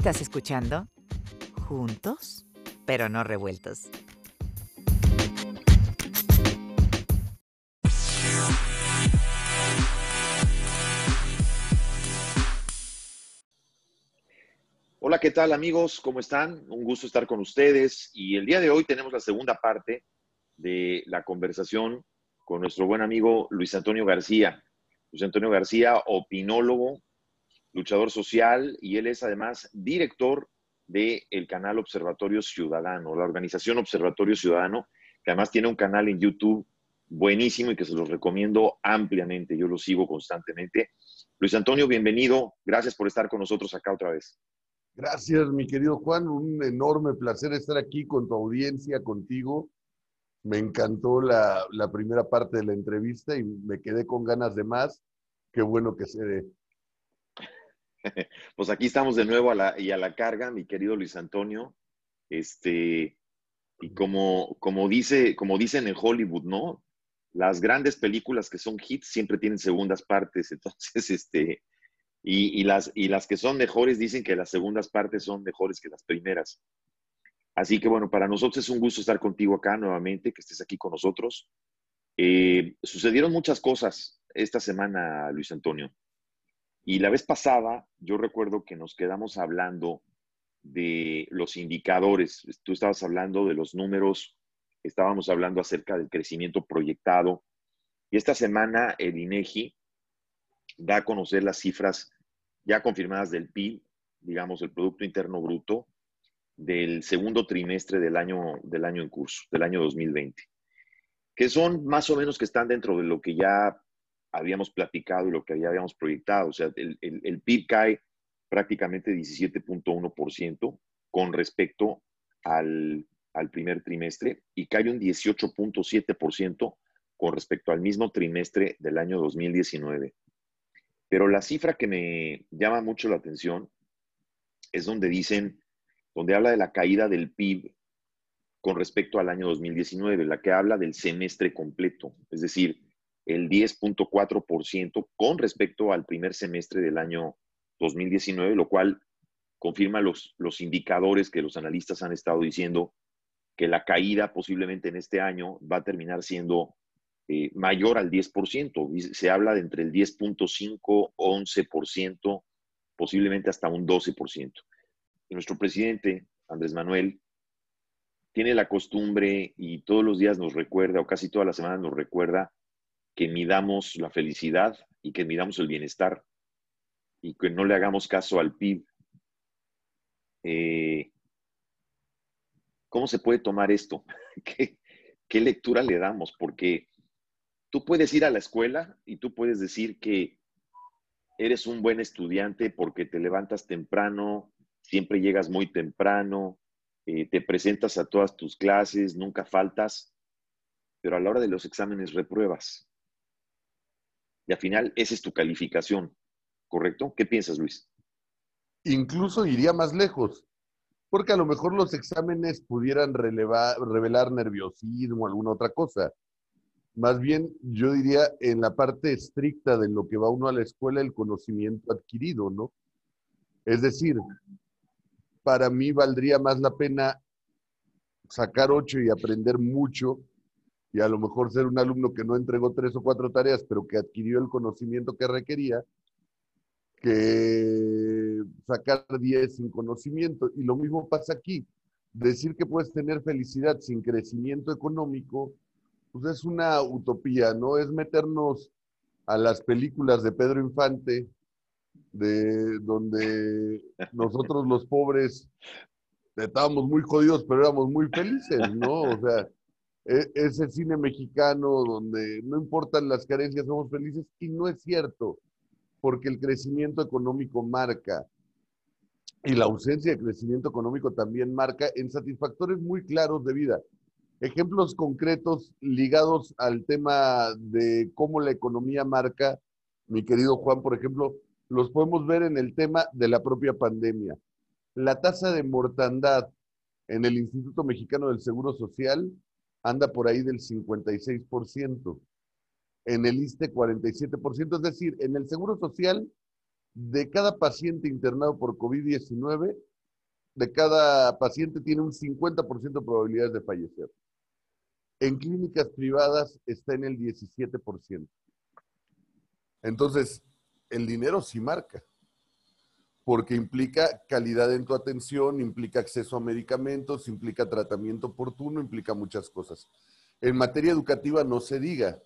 Estás escuchando Juntos, pero no revueltos. Hola, ¿qué tal amigos? ¿Cómo están? Un gusto estar con ustedes. Y el día de hoy tenemos la segunda parte de la conversación con nuestro buen amigo Luis Antonio García. Luis Antonio García, opinólogo, luchador social y él es además director del canal Observatorio Ciudadano, la organización Observatorio Ciudadano, que además tiene un canal en YouTube buenísimo y que se los recomiendo ampliamente. Yo lo sigo constantemente. Luis Antonio, bienvenido. Gracias por estar con nosotros acá otra vez. Gracias, mi querido Juan. Un enorme placer estar aquí con tu audiencia, contigo. Me encantó la, primera parte de la entrevista y me quedé con ganas de más. Qué bueno que se. Pues aquí estamos de nuevo y a la carga, mi querido Luis Antonio. Este, y como, como, dice, como dicen en Hollywood, ¿no? Las grandes películas que son hits siempre tienen segundas partes. Entonces, este, y, y, las, y las que son mejores dicen que las segundas partes son mejores que las primeras. Así que bueno, para nosotros es un gusto estar contigo acá nuevamente, que estés aquí con nosotros. Eh, sucedieron muchas cosas esta semana, Luis Antonio. Y la vez pasada, yo recuerdo que nos quedamos hablando de los indicadores. Tú estabas hablando de los números, estábamos hablando acerca del crecimiento proyectado. Y esta semana el INEGI da a conocer las cifras ya confirmadas del PIB, digamos, el Producto Interno Bruto, del segundo trimestre del año, del año en curso, del año 2020, que son más o menos que están dentro de lo que ya habíamos platicado y lo que ya habíamos proyectado. O sea, el, el, PIB cae prácticamente 17.1% con respecto al, al, primer trimestre y cae un 18.7% con respecto al mismo trimestre del año 2019. Pero la cifra que me llama mucho la atención es donde dicen, donde habla de la caída del PIB con respecto al año 2019, la que habla del semestre completo, es decir, el 10.4% con respecto al primer semestre del año 2019, lo cual confirma los, los indicadores que los analistas han estado diciendo que la caída posiblemente en este año va a terminar siendo eh, mayor al 10%. Se habla de entre el 10.5, 11%, posiblemente hasta un 12%. Y nuestro presidente, Andrés Manuel, tiene la costumbre y todos los días nos recuerda, o casi todas las semanas nos recuerda, que midamos la felicidad y que midamos el bienestar y que no le hagamos caso al PIB. Eh, ¿Cómo se puede tomar esto? ¿Qué, ¿Qué lectura le damos? Porque tú puedes ir a la escuela y tú puedes decir que eres un buen estudiante porque te levantas temprano, siempre llegas muy temprano, eh, te presentas a todas tus clases, nunca faltas, pero a la hora de los exámenes repruebas. Y al final, esa es tu calificación, ¿correcto? ¿Qué piensas, Luis? Incluso iría más lejos, porque a lo mejor los exámenes pudieran revelar nerviosismo o alguna otra cosa más bien, yo diría, en la parte estricta de lo que va uno a la escuela, el conocimiento adquirido, ¿no? Es decir, para mí valdría más la pena sacar ocho y aprender mucho y a lo mejor ser un alumno que no entregó tres o cuatro tareas, pero que adquirió el conocimiento que requería, que sacar diez sin conocimiento. Y lo mismo pasa aquí. Decir que puedes tener felicidad sin crecimiento económico pues es una utopía, ¿no? Es meternos a las películas de Pedro Infante, de donde nosotros los pobres estábamos muy jodidos, pero éramos muy felices, ¿no? O sea, ese cine mexicano donde no importan las carencias, somos felices, y no es cierto, porque el crecimiento económico marca, y la ausencia de crecimiento económico también marca en satisfactores muy claros de vida ejemplos concretos ligados al tema de cómo la economía marca, mi querido Juan, por ejemplo, los podemos ver en el tema de la propia pandemia. La tasa de mortandad en el Instituto Mexicano del Seguro Social anda por ahí del 56%, en el ISTE 47%, es decir, en el Seguro Social, de cada paciente internado por COVID-19, de cada paciente tiene un 50% de probabilidades de fallecer. En clínicas privadas está en el 17%. Entonces, el dinero sí marca, porque implica calidad en tu atención, implica acceso a medicamentos, implica tratamiento oportuno, implica muchas cosas. En materia educativa no se diga,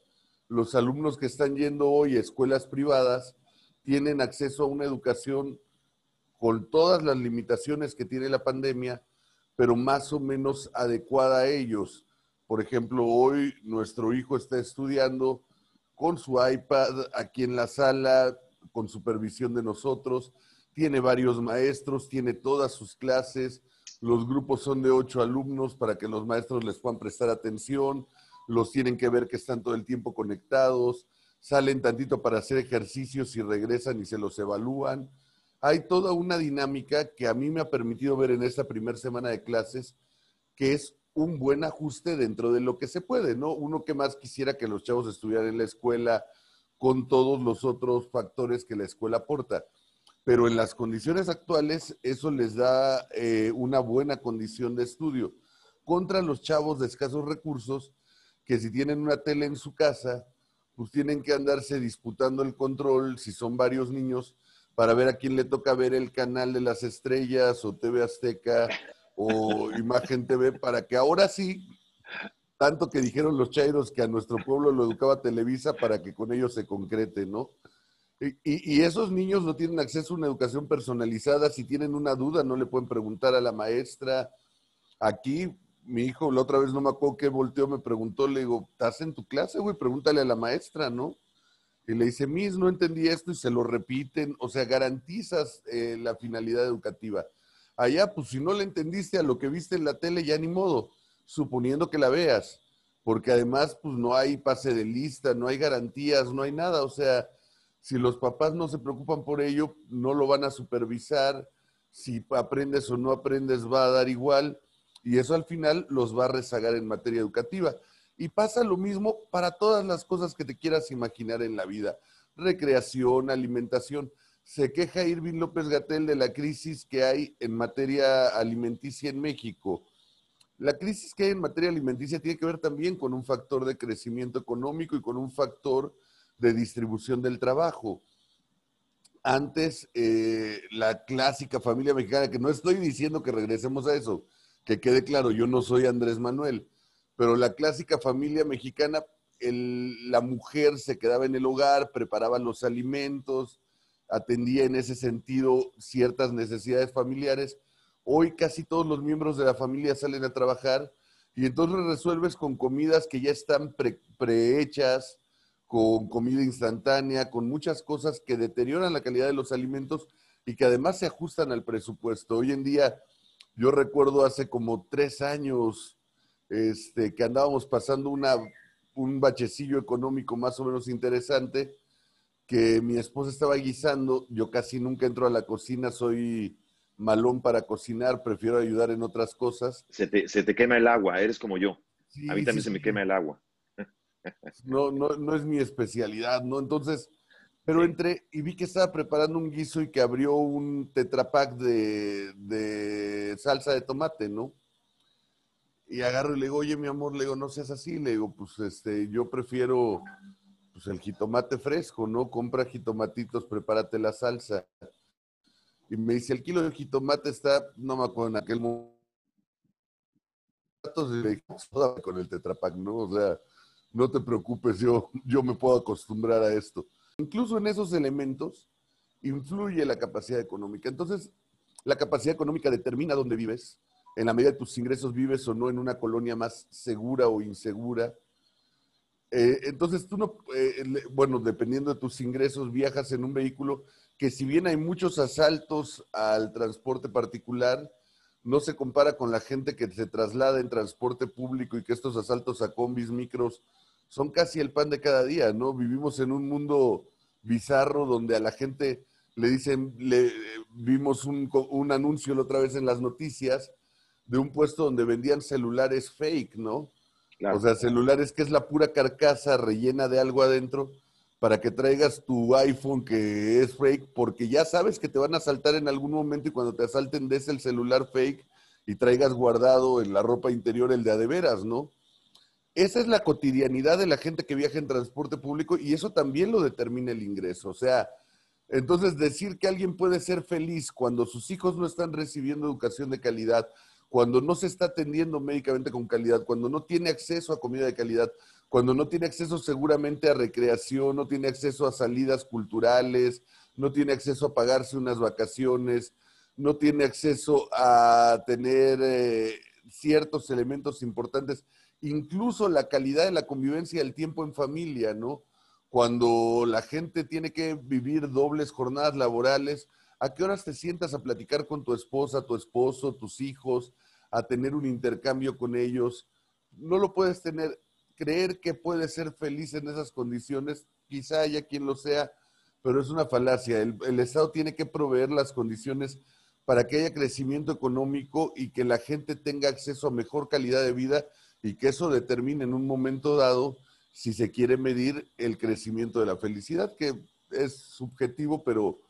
los alumnos que están yendo hoy a escuelas privadas tienen acceso a una educación con todas las limitaciones que tiene la pandemia, pero más o menos adecuada a ellos. Por ejemplo, hoy nuestro hijo está estudiando con su iPad aquí en la sala, con supervisión de nosotros, tiene varios maestros, tiene todas sus clases, los grupos son de ocho alumnos para que los maestros les puedan prestar atención, los tienen que ver que están todo el tiempo conectados, salen tantito para hacer ejercicios y regresan y se los evalúan. Hay toda una dinámica que a mí me ha permitido ver en esta primera semana de clases, que es un buen ajuste dentro de lo que se puede, ¿no? Uno que más quisiera que los chavos estuvieran en la escuela con todos los otros factores que la escuela aporta. Pero en las condiciones actuales, eso les da eh, una buena condición de estudio. Contra los chavos de escasos recursos, que si tienen una tele en su casa, pues tienen que andarse disputando el control, si son varios niños, para ver a quién le toca ver el canal de las estrellas o TV Azteca o Imagen TV, para que ahora sí, tanto que dijeron los chairos que a nuestro pueblo lo educaba Televisa para que con ellos se concrete, ¿no? Y, esos niños no tienen acceso a una educación personalizada. Si tienen una duda, no le pueden preguntar a la maestra. Aquí mi hijo la otra vez no me acuerdo qué volteó, me preguntó, le digo, ¿estás en tu clase, güey? Pregúntale a la maestra, ¿no? Y le dice, Miss, no entendí esto y se lo repiten. O sea, garantizas eh, la finalidad educativa. Allá, pues si no le entendiste a lo que viste en la tele, ya ni modo, suponiendo que la veas. Porque además, pues no hay pase de lista, no hay garantías, no hay nada. O sea, si los papás no se preocupan por ello, no lo van a supervisar. Si aprendes o no aprendes, va a dar igual y eso al final los va a rezagar en materia educativa. Y pasa lo mismo para todas las cosas que te quieras imaginar en la vida. Recreación, alimentación. Se queja Irving López Gatel de la crisis que hay en materia alimenticia en México. La crisis que hay en materia alimenticia tiene que ver también con un factor de crecimiento económico y con un factor de distribución del trabajo. Antes, eh, la clásica familia mexicana, que no estoy diciendo que regresemos a eso, que quede claro, yo no soy Andrés Manuel, pero la clásica familia mexicana, la mujer se quedaba en el hogar, preparaba los alimentos, atendía en ese sentido ciertas necesidades familiares. Hoy casi todos los miembros de la familia salen a trabajar y entonces resuelves con comidas que ya están prehechas, con comida instantánea, con muchas cosas que deterioran la calidad de los alimentos y que además se ajustan al presupuesto. Hoy en día yo recuerdo hace como tres años este, que andábamos pasando una, un bachecillo económico más o menos interesante, que mi esposa estaba guisando, yo casi nunca entro a la cocina, soy malón para cocinar, prefiero ayudar en otras cosas. Se te, se te quema el agua, eres como yo. a mí también se me quema el agua. No, no, no es mi especialidad, ¿no? Entonces, pero entré y vi que estaba preparando un guiso y que abrió un tetrapack de, salsa de tomate, ¿no? Y agarro y le digo, oye, mi amor, le digo, no seas así. Le digo, pues este, yo prefiero pues, el jitomate fresco, ¿no? Compra jitomatitos, prepárate la salsa. Y me dice, el kilo de jitomate está, no me acuerdo en aquel momento. Y le dije, con el tetrapack, ¿no? O sea, no te preocupes, yo, yo me puedo acostumbrar a esto. Incluso en esos elementos influye la capacidad económica. Entonces, la capacidad económica determina dónde vives. En la medida de tus ingresos vives o no en una colonia más segura o insegura. Eh, entonces, tú no, eh, bueno, dependiendo de tus ingresos, viajas en un vehículo que si bien hay muchos asaltos al transporte particular, no se compara con la gente que se traslada en transporte público y que estos asaltos a combis, micros, son casi el pan de cada día, ¿no? Vivimos en un mundo bizarro donde a la gente le dicen, le vimos un, anuncio la otra vez en las noticias de un puesto donde vendían celulares fake, ¿no? O sea, celulares que es la pura carcasa rellena de algo adentro para que traigas tu iPhone que es fake, porque ya sabes que te van a asaltar en algún momento y cuando te asalten des el celular fake y traigas guardado en la ropa interior el de a de veras, ¿no? Esa es la cotidianidad de la gente que viaja en transporte público y eso también lo determina el ingreso. O sea, entonces decir que alguien puede ser feliz cuando sus hijos no están recibiendo educación de calidad, cuando no se está atendiendo médicamente con calidad, cuando no tiene acceso a comida de calidad, cuando no tiene acceso seguramente a recreación, no tiene acceso a salidas culturales, no tiene acceso a pagarse unas vacaciones, no tiene acceso a tener eh, ciertos elementos importantes, incluso la calidad de la convivencia el tiempo en familia, ¿no? Cuando la gente tiene que vivir dobles jornadas laborales, ¿a qué horas te sientas a platicar con tu esposa, tu esposo, tus hijos, a tener un intercambio con ellos? No lo puedes tener. Creer que puedes ser feliz en esas condiciones, quizá haya quien lo sea, pero es una falacia. El, el Estado tiene que proveer las condiciones para que haya crecimiento económico y que la gente tenga acceso a mejor calidad de vida y que eso determine en un momento dado si se quiere medir el crecimiento de la felicidad, que es subjetivo, pero,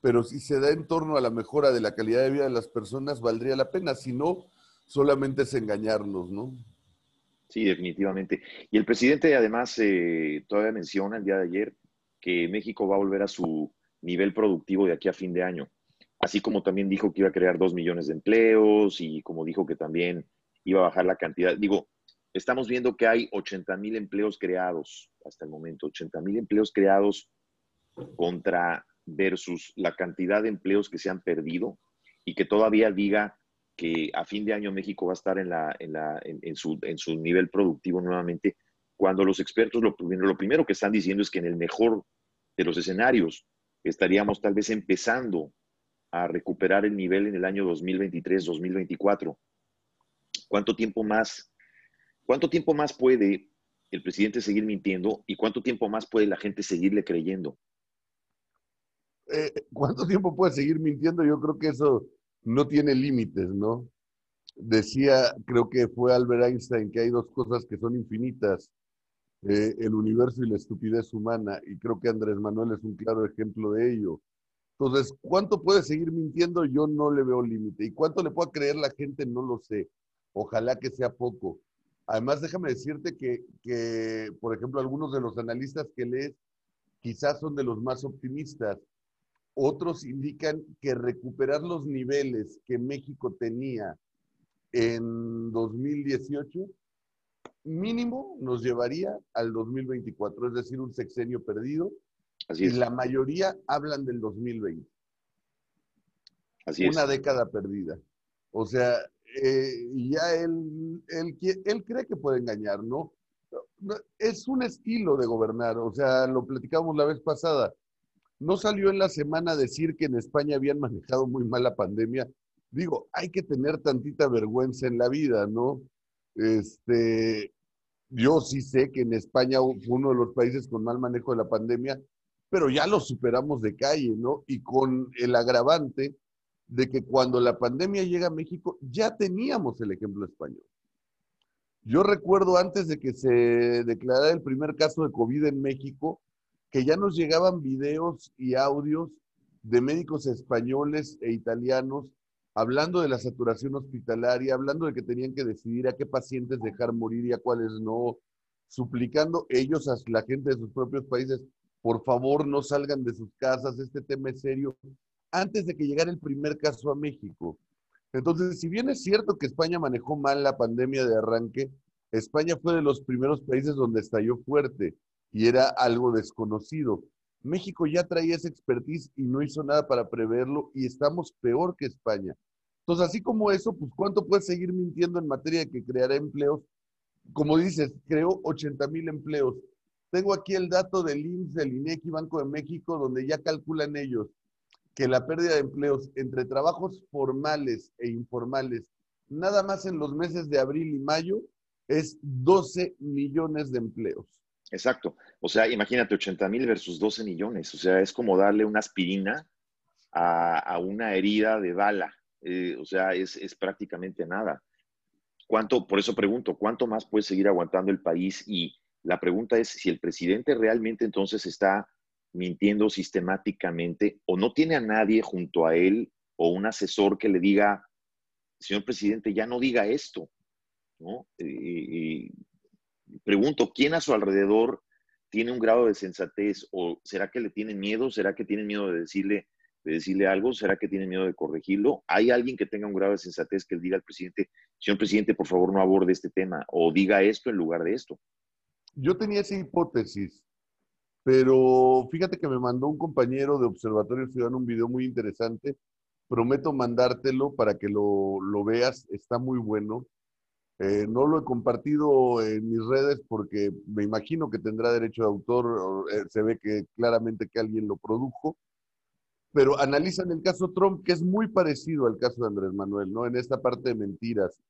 pero si se da en torno a la mejora de la calidad de vida de las personas, valdría la pena. Si no, solamente es engañarnos, ¿no? Sí, definitivamente. Y el presidente además eh, todavía menciona el día de ayer que México va a volver a su nivel productivo de aquí a fin de año así como también dijo que iba a crear dos millones de empleos y como dijo que también iba a bajar la cantidad. Digo, estamos viendo que hay 80 mil empleos creados hasta el momento, 80 mil empleos creados contra versus la cantidad de empleos que se han perdido y que todavía diga que a fin de año México va a estar en, su nivel productivo nuevamente, cuando los expertos lo, lo primero que están diciendo es que en el mejor de los escenarios estaríamos tal vez empezando a recuperar el nivel en el año 2023-2024. ¿Cuánto tiempo más, cuánto tiempo más puede el presidente seguir mintiendo y cuánto tiempo más puede la gente seguirle creyendo? Eh, ¿Cuánto tiempo puede seguir mintiendo? Yo creo que eso no tiene límites, ¿no? Decía, creo que fue Albert Einstein, que hay dos cosas que son infinitas, eh, el universo y la estupidez humana, y creo que Andrés Manuel es un claro ejemplo de ello. Entonces, ¿cuánto puede seguir mintiendo? Yo no le veo límite. ¿Y cuánto le pueda creer la gente? No lo sé. Ojalá que sea poco. Además, déjame decirte que, que, por ejemplo, algunos de los analistas que lees quizás son de los más optimistas. Otros indican que recuperar los niveles que México tenía en 2018 mínimo nos llevaría al 2024, es decir, un sexenio perdido y la mayoría hablan del 2020. Así Una década perdida. O sea, eh, ya él, él, él, cree que puede engañar, ¿no? Es un estilo de gobernar, o sea, lo platicamos la vez pasada. No salió en la semana a decir que en España habían manejado muy mal la pandemia. Digo, hay que tener tantita vergüenza en la vida, ¿no? Este, yo sí sé que en España fue uno de los países con mal manejo de la pandemia, pero ya lo superamos de calle, ¿no? Y con el agravante de que cuando la pandemia llega a México ya teníamos el ejemplo español. Yo recuerdo antes de que se declarara el primer caso de COVID en México, que ya nos llegaban videos y audios de médicos españoles e italianos hablando de la saturación hospitalaria, hablando de que tenían que decidir a qué pacientes dejar morir y a cuáles no, suplicando ellos a la gente de sus propios países, por favor no salgan de sus casas, este tema es serio, antes de que llegara el primer caso a México. Entonces, si bien es cierto que España manejó mal la pandemia de arranque, España fue de los primeros países donde estalló fuerte y era algo desconocido. México ya traía esa expertise y no hizo nada para preverlo y estamos peor que España. Entonces, así como eso, pues ¿cuánto puede seguir mintiendo en materia de que creará empleos? Como dices, creó 80 mil empleos. Tengo aquí el dato del IMSS, del INEC y Banco de México, donde ya calculan ellos que la pérdida de empleos entre trabajos formales e informales, nada más en los meses de abril y mayo, es 12 millones de empleos. Exacto. O sea, imagínate 80 mil versus 12 millones. O sea, es como darle una aspirina a, una herida de bala. Eh, o sea, es, es, prácticamente nada. ¿Cuánto, por eso pregunto, cuánto más puede seguir aguantando el país y La pregunta es si el presidente realmente entonces está mintiendo sistemáticamente o no tiene a nadie junto a él o un asesor que le diga, señor presidente, ya no diga esto. ¿no? Y, pregunto, ¿quién a su alrededor tiene un grado de sensatez o será que le tienen miedo? ¿Será que tienen miedo de decirle, de decirle algo? ¿Será que tienen miedo de corregirlo? ¿Hay alguien que tenga un grado de sensatez que le diga al presidente, señor presidente, por favor no aborde este tema o diga esto en lugar de esto? Yo tenía esa hipótesis, pero fíjate que me mandó un compañero de Observatorio Ciudadano un video muy interesante. Prometo mandártelo para que lo, veas, está muy bueno. Eh, no lo he compartido en mis redes porque me imagino que tendrá derecho de autor, eh, se ve que claramente que alguien lo produjo, pero analizan el caso Trump, que es muy parecido al caso de Andrés Manuel, ¿no? En esta parte de mentiras.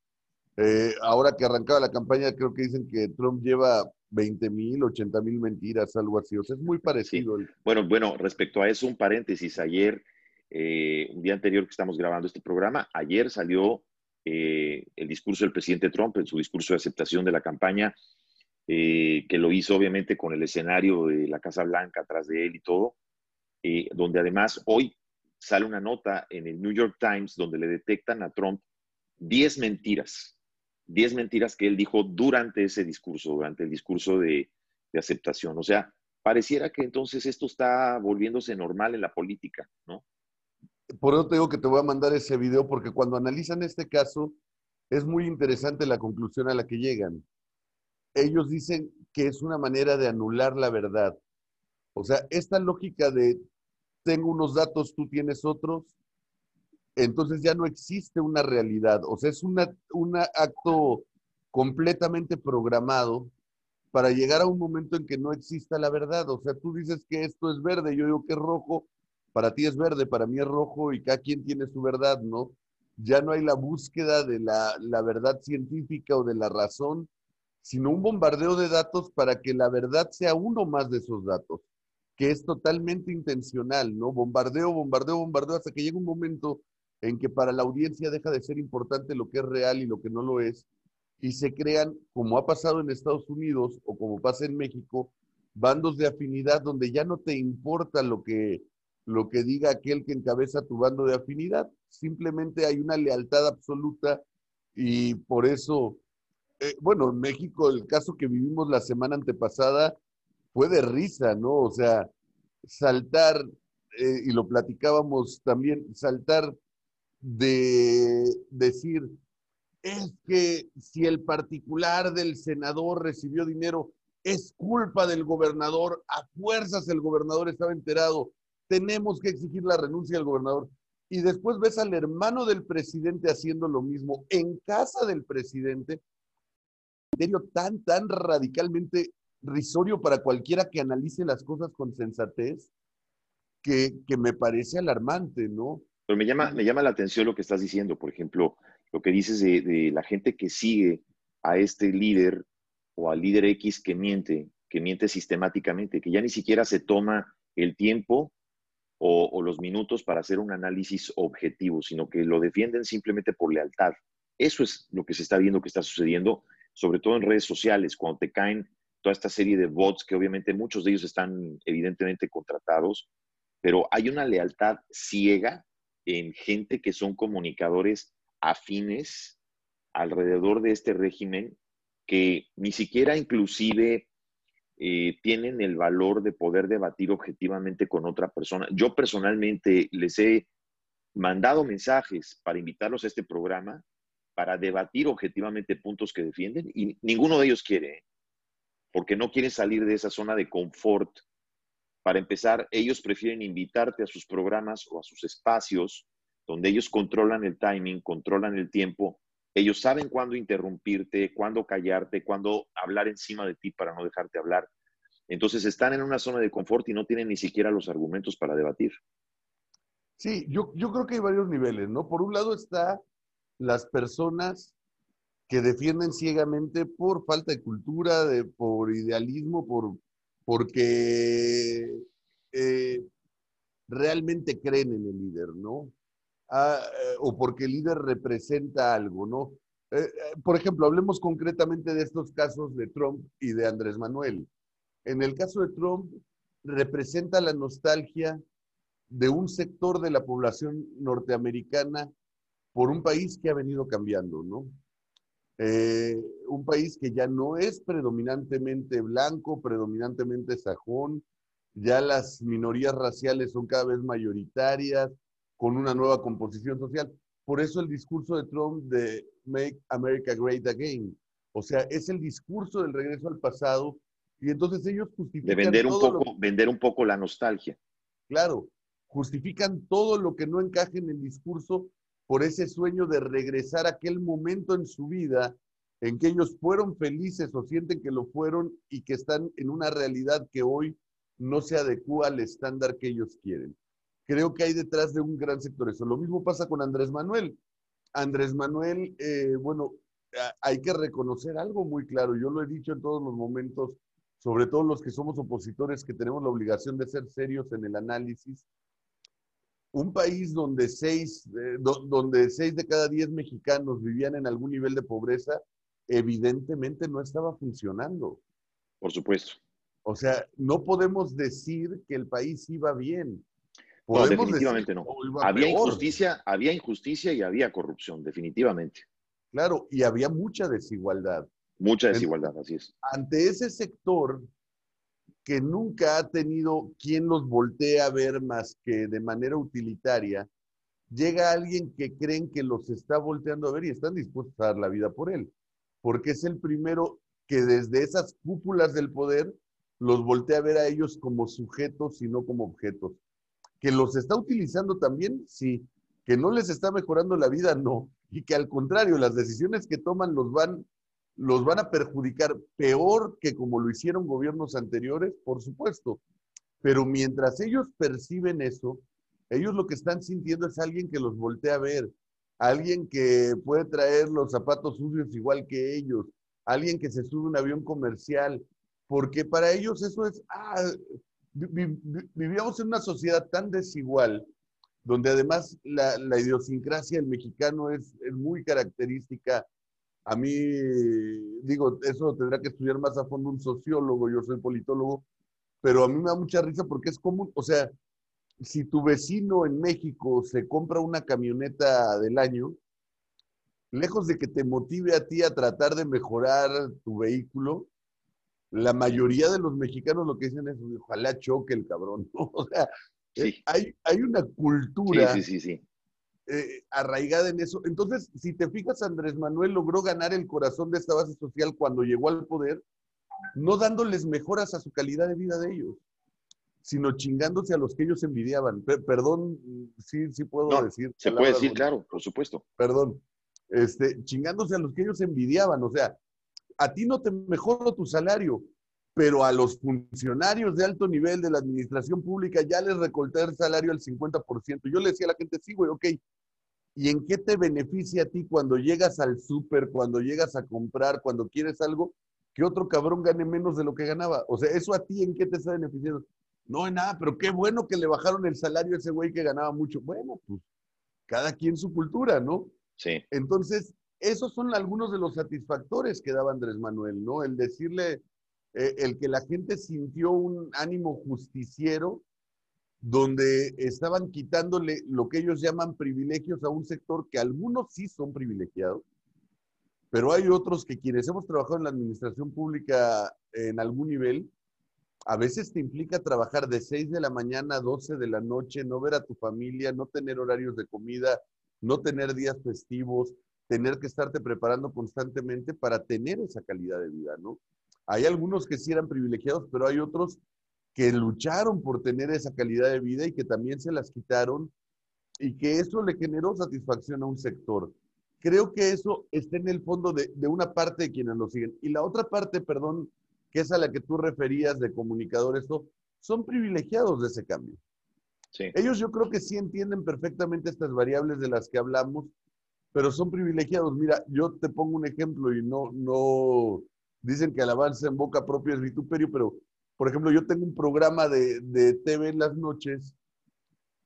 Eh, ahora que arrancaba la campaña, creo que dicen que Trump lleva 20 mil, 80 mil mentiras, algo así. O sea, es muy parecido. Bueno, bueno, respecto a eso, un paréntesis. Ayer, eh, un día anterior que estamos grabando este programa, ayer salió eh, el discurso del presidente Trump en su discurso de aceptación de la campaña, eh, que lo hizo obviamente con el escenario de la Casa Blanca atrás de él y todo, donde además hoy sale una nota en el New York Times donde le detectan a Trump 10 mentiras 10 mentiras que él dijo durante ese discurso, durante el discurso de, aceptación. O sea, pareciera que entonces esto está volviéndose normal en la política, ¿no? Por eso te digo que te voy a mandar ese video porque cuando analizan este caso es muy interesante la conclusión a la que llegan. Ellos dicen que es una manera de anular la verdad. O sea, esta lógica de tengo unos datos, tú tienes otros, entonces ya no existe una realidad. O sea, es un acto completamente programado para llegar a un momento en que no exista la verdad. O sea, tú dices que esto es verde, yo digo que es rojo, para ti es verde, para mí es rojo y cada quien tiene su verdad, ¿no? Ya no hay la búsqueda de la, la verdad científica o de la razón, sino un bombardeo de datos para que la verdad sea uno más de esos datos, que es totalmente intencional, ¿no? Bombardeo, bombardeo, bombardeo, hasta que llega un momento en que para la audiencia deja de ser importante lo que es real y lo que no lo es, y se crean, como ha pasado en Estados Unidos o como pasa en México, bandos de afinidad donde ya no te importa lo que, lo que diga aquel que encabeza tu bando de afinidad, simplemente hay una lealtad absoluta y por eso, eh, bueno, en México el caso que vivimos la semana antepasada fue de risa, ¿no? O sea, saltar, eh, y lo platicábamos también, saltar de decir, es que si el particular del senador recibió dinero, es culpa del gobernador, a fuerzas el gobernador estaba enterado, tenemos que exigir la renuncia del gobernador. Y después ves al hermano del presidente haciendo lo mismo en casa del presidente, tan, tan radicalmente risorio para cualquiera que analice las cosas con sensatez, que, que me parece alarmante, ¿no? Pero me llama, me llama la atención lo que estás diciendo, por ejemplo, lo que dices de, la gente que sigue a este líder o al líder X que miente, que miente sistemáticamente, que ya ni siquiera se toma el tiempo o, o, los minutos para hacer un análisis objetivo, sino que lo defienden simplemente por lealtad. Eso es lo que se está viendo que está sucediendo, sobre todo en redes sociales, cuando te caen toda esta serie de bots, que obviamente muchos de ellos están evidentemente contratados, pero hay una lealtad ciega en gente que son comunicadores afines alrededor de este régimen que ni siquiera inclusive eh, tienen el valor de poder debatir objetivamente con otra persona. Yo personalmente les he mandado mensajes para invitarlos a este programa para debatir objetivamente puntos que defienden y ninguno de ellos quiere, ¿eh? porque no quieren salir de esa zona de confort para empezar, ellos prefieren invitarte a sus programas o a sus espacios donde ellos controlan el timing, controlan el tiempo. Ellos saben cuándo interrumpirte, cuándo callarte, cuándo hablar encima de ti para no dejarte hablar. Entonces están en una zona de confort y no tienen ni siquiera los argumentos para debatir. Sí, yo, yo creo que hay varios niveles, ¿no? Por un lado está las personas que defienden ciegamente por falta de cultura, de, por idealismo, por, porque eh, realmente creen en el líder, ¿no? Ah, eh, o porque el líder representa algo, ¿no? Eh, por ejemplo, hablemos concretamente de estos casos de Trump y de Andrés Manuel. En el caso de Trump, representa la nostalgia de un sector de la población norteamericana por un país que ha venido cambiando, ¿no? Eh, un país que ya no es predominantemente blanco, predominantemente sajón, ya las minorías raciales son cada vez mayoritarias, con una nueva composición social. Por eso el discurso de Trump de Make America Great Again. O sea, es el discurso del regreso al pasado y entonces ellos justifican... De vender un, poco, vender un poco la nostalgia. Claro, justifican todo lo que no encaje en el discurso por ese sueño de regresar a aquel momento en su vida en que ellos fueron felices o sienten que lo fueron y que están en una realidad que hoy no se adecua al estándar que ellos quieren. Creo que hay detrás de un gran sector eso. Lo mismo pasa con Andrés Manuel. Andrés Manuel, eh, bueno, hay que reconocer algo muy claro. Yo lo he dicho en todos los momentos, sobre todo los que somos opositores, que tenemos la obligación de ser serios en el análisis. Un país donde seis, eh, donde seis de cada diez mexicanos vivían en algún nivel de pobreza, evidentemente no estaba funcionando. Por supuesto. O sea, no podemos decir que el país iba bien. no, definitivamente no. Había injusticia, había injusticia y había corrupción, definitivamente. Claro, y había mucha desigualdad. Mucha desigualdad, así es. Ante ese sector que nunca ha tenido quien los voltee a ver más que de manera utilitaria, llega alguien que creen que los está volteando a ver y están dispuestos a dar la vida por él, porque es el primero que desde esas cúpulas del poder los voltea a ver a ellos como sujetos y no como objetos. Que los está utilizando también, sí. Que no les está mejorando la vida, no. Y que al contrario, las decisiones que toman los van, los van a perjudicar peor que como lo hicieron gobiernos anteriores, por supuesto. Pero mientras ellos perciben eso, ellos lo que están sintiendo es alguien que los voltea a ver, alguien que puede traer los zapatos sucios igual que ellos, alguien que se sube un avión comercial, porque para ellos eso es, ah, vivíamos en una sociedad tan desigual, donde además la, idiosincrasia del mexicano es, muy característica. A mí, digo, eso tendrá que estudiar más a fondo un sociólogo, yo soy politólogo, pero a mí me da mucha risa porque es común, o sea, si tu vecino en México se compra una camioneta del año, lejos de que te motive a ti a tratar de mejorar tu vehículo, la mayoría de los mexicanos lo que dicen es, ojalá choque el cabrón. O sea, eh, hay, hay, una cultura eh, arraigada en eso. Entonces, si te fijas, Andrés Manuel logró ganar el corazón de esta base social cuando llegó al poder, no dándoles mejoras a su calidad de vida de ellos, sino chingándose a los que ellos envidiaban. perdón, sí, sí puedo decir. Se puede decir, claro, por supuesto. Perdón. Este, chingándose a los que ellos envidiaban. O sea, a ti no te mejoró tu salario, pero a los funcionarios de alto nivel de la administración pública ya les recorté el salario al 50%. Yo le decía a la gente, sí, güey, ok. ¿Y en qué te beneficia a ti cuando llegas al súper, cuando llegas a comprar, cuando quieres algo, que otro cabrón gane menos de lo que ganaba? O sea, ¿eso a ti en qué te está beneficiando? No, en nada, pero qué bueno que le bajaron el salario a ese güey que ganaba mucho. Bueno, pues cada quien su cultura, ¿no? Sí. Entonces, esos son algunos de los satisfactores que daba Andrés Manuel, ¿no? El decirle, eh, el que la gente sintió un ánimo justiciero donde estaban quitándole lo que ellos llaman privilegios a un sector que algunos sí son privilegiados, pero hay otros que quienes hemos trabajado en la administración pública en algún nivel, a veces te implica trabajar de 6 de la mañana a 12 de la noche, no ver a tu familia, no tener horarios de comida, no tener días festivos, tener que estarte preparando constantemente para tener esa calidad de vida, ¿no? Hay algunos que sí eran privilegiados, pero hay otros que lucharon por tener esa calidad de vida y que también se las quitaron y que eso le generó satisfacción a un sector. Creo que eso está en el fondo de, una parte de quienes lo siguen. Y la otra parte, perdón, que es a la que tú referías de comunicadores, son privilegiados de ese cambio. Sí. Ellos yo creo que sí entienden perfectamente estas variables de las que hablamos pero son privilegiados. Mira, yo te pongo un ejemplo y no, no, dicen que alabanza en boca propia es vituperio, pero, por ejemplo, yo tengo un programa de, de TV en las noches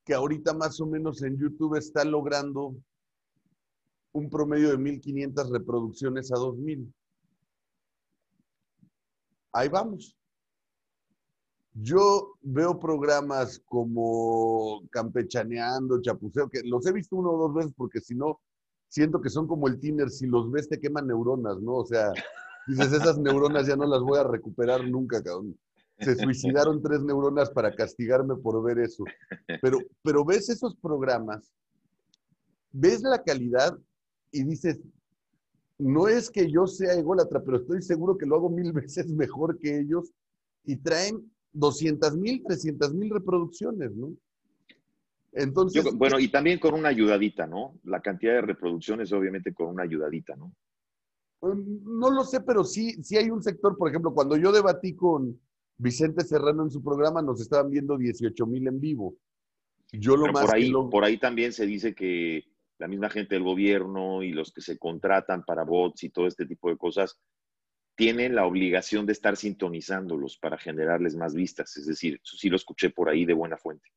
que ahorita más o menos en YouTube está logrando un promedio de 1.500 reproducciones a 2.000. Ahí vamos. Yo veo programas como Campechaneando, Chapuceo, que los he visto uno o dos veces porque si no, siento que son como el tiner, si los ves te queman neuronas, ¿no? O sea, dices, esas neuronas ya no las voy a recuperar nunca, cabrón. Se suicidaron tres neuronas para castigarme por ver eso. Pero, pero ves esos programas, ves la calidad y dices, no es que yo sea ególatra, pero estoy seguro que lo hago mil veces mejor que ellos y traen 200 mil, 300 mil reproducciones, ¿no? Entonces. bueno, y también con una ayudadita, ¿no? La cantidad de reproducciones, obviamente, con una ayudadita, ¿no? Mm, no lo sé, pero sí, sí hay un sector, por ejemplo, cuando yo debatí con Vicente Serrano en su programa, nos estaban viendo 18 mil en vivo. Yo lo más. Por ahí, por ahí también se dice que la misma gente del gobierno y los que se contratan para bots y todo este tipo de cosas tienen la obligación de estar sintonizándolos para generarles más vistas. Es decir, eso sí lo escuché por ahí de buena fuente.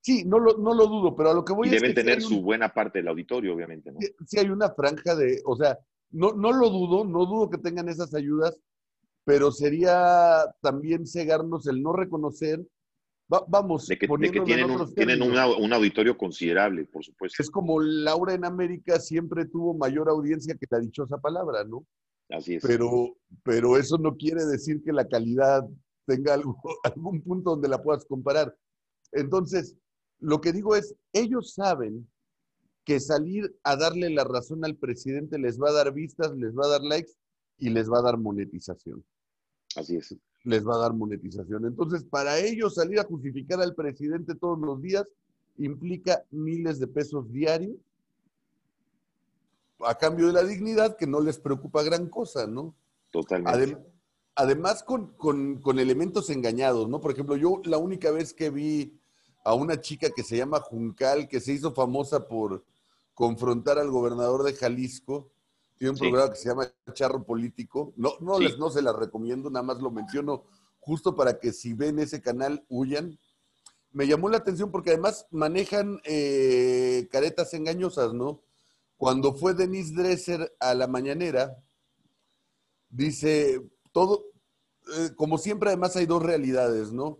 Sí, no lo, no lo dudo, pero a lo que voy y deben tener su buena parte del auditorio, obviamente, ¿no? Sí, hay una franja de, o sea, no, no lo dudo, no dudo que tengan esas ayudas, pero sería también cegarnos el no reconocer vamos, de que, tienen, un, tienen un auditorio considerable, por supuesto. Es como Laura en América siempre tuvo mayor audiencia que la dichosa palabra, ¿no? Así es. Pero, pero eso no quiere decir que la calidad tenga algo, algún punto donde la puedas comparar. Entonces, lo que digo es, ellos saben que salir a darle la razón al presidente les va a dar vistas, les va a dar likes y les va a dar monetización. Así es. Les va a dar monetización. Entonces, para ellos salir a justificar al presidente todos los días implica miles de pesos diarios a cambio de la dignidad, que no les preocupa gran cosa, ¿no? Totalmente. además, con, con, elementos engañados, ¿no? Por ejemplo, yo la única vez que vi a una chica que se llama Juncal, que se hizo famosa por confrontar al gobernador de Jalisco, tiene un programa que se llama Charro Político. No, no, les, no se la recomiendo, nada más lo menciono justo para que si ven ese canal huyan. Me llamó la atención porque además manejan eh, caretas engañosas, ¿no? Cuando fue Denise Dresser a la mañanera, dice, todo, eh, como siempre además hay dos realidades, ¿no?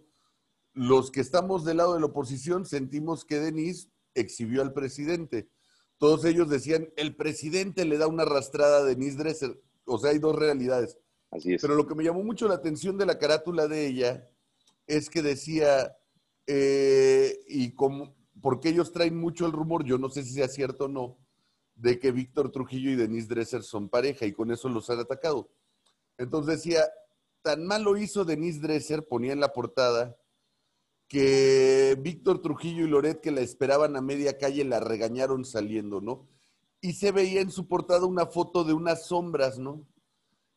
Los que estamos del lado de la oposición sentimos que Denise exhibió al presidente. Todos ellos decían, el presidente le da una arrastrada a Denise Dresser. O sea, hay dos realidades. Así es. Pero lo que me llamó mucho la atención de la carátula de ella es que decía, eh, y como, porque ellos traen mucho el rumor, yo no sé si sea cierto o no, de que Víctor Trujillo y Denise Dresser son pareja y con eso los han atacado. Entonces decía, tan mal lo hizo Denise Dresser, ponía en la portada, que Víctor Trujillo y Loret, que la esperaban a media calle, la regañaron saliendo, ¿no? Y se veía en su portada una foto de unas sombras, ¿no?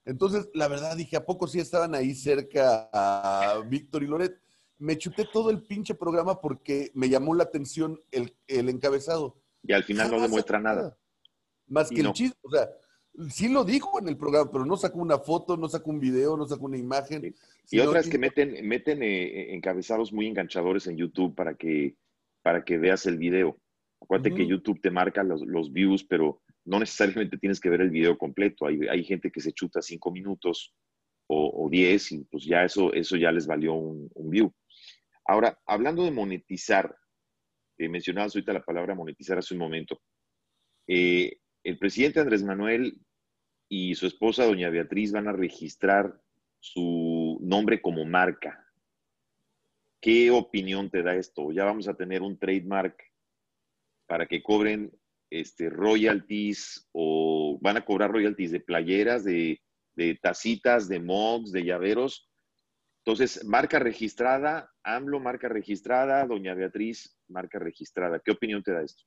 Entonces, la verdad, dije, ¿a poco sí estaban ahí cerca a Víctor y Loret? Me chuté todo el pinche programa porque me llamó la atención el, encabezado. Y al final no demuestra nada. Más que el chiste, o sea, sí lo dijo en el programa, pero no sacó una foto, no sacó un video, no sacó una imagen. Y otras que meten, meten eh, encabezados muy enganchadores en YouTube para que, para que veas el video. Acuérdate que YouTube te marca los, los, views, pero no necesariamente tienes que ver el video completo. Hay, hay gente que se chuta cinco minutos o, o, diez y pues ya eso, eso ya les valió un, un view. Ahora, hablando de monetizar, eh, mencionabas ahorita la palabra monetizar hace un momento. Eh, el presidente Andrés Manuel y su esposa, doña Beatriz, van a registrar su nombre como marca. ¿Qué opinión te da esto? Ya vamos a tener un trademark para que cobren este, royalties o van a cobrar royalties de playeras, de, de tacitas, de mugs, de llaveros. Entonces, marca registrada, AMLO, marca registrada, doña Beatriz, marca registrada. ¿Qué opinión te da esto?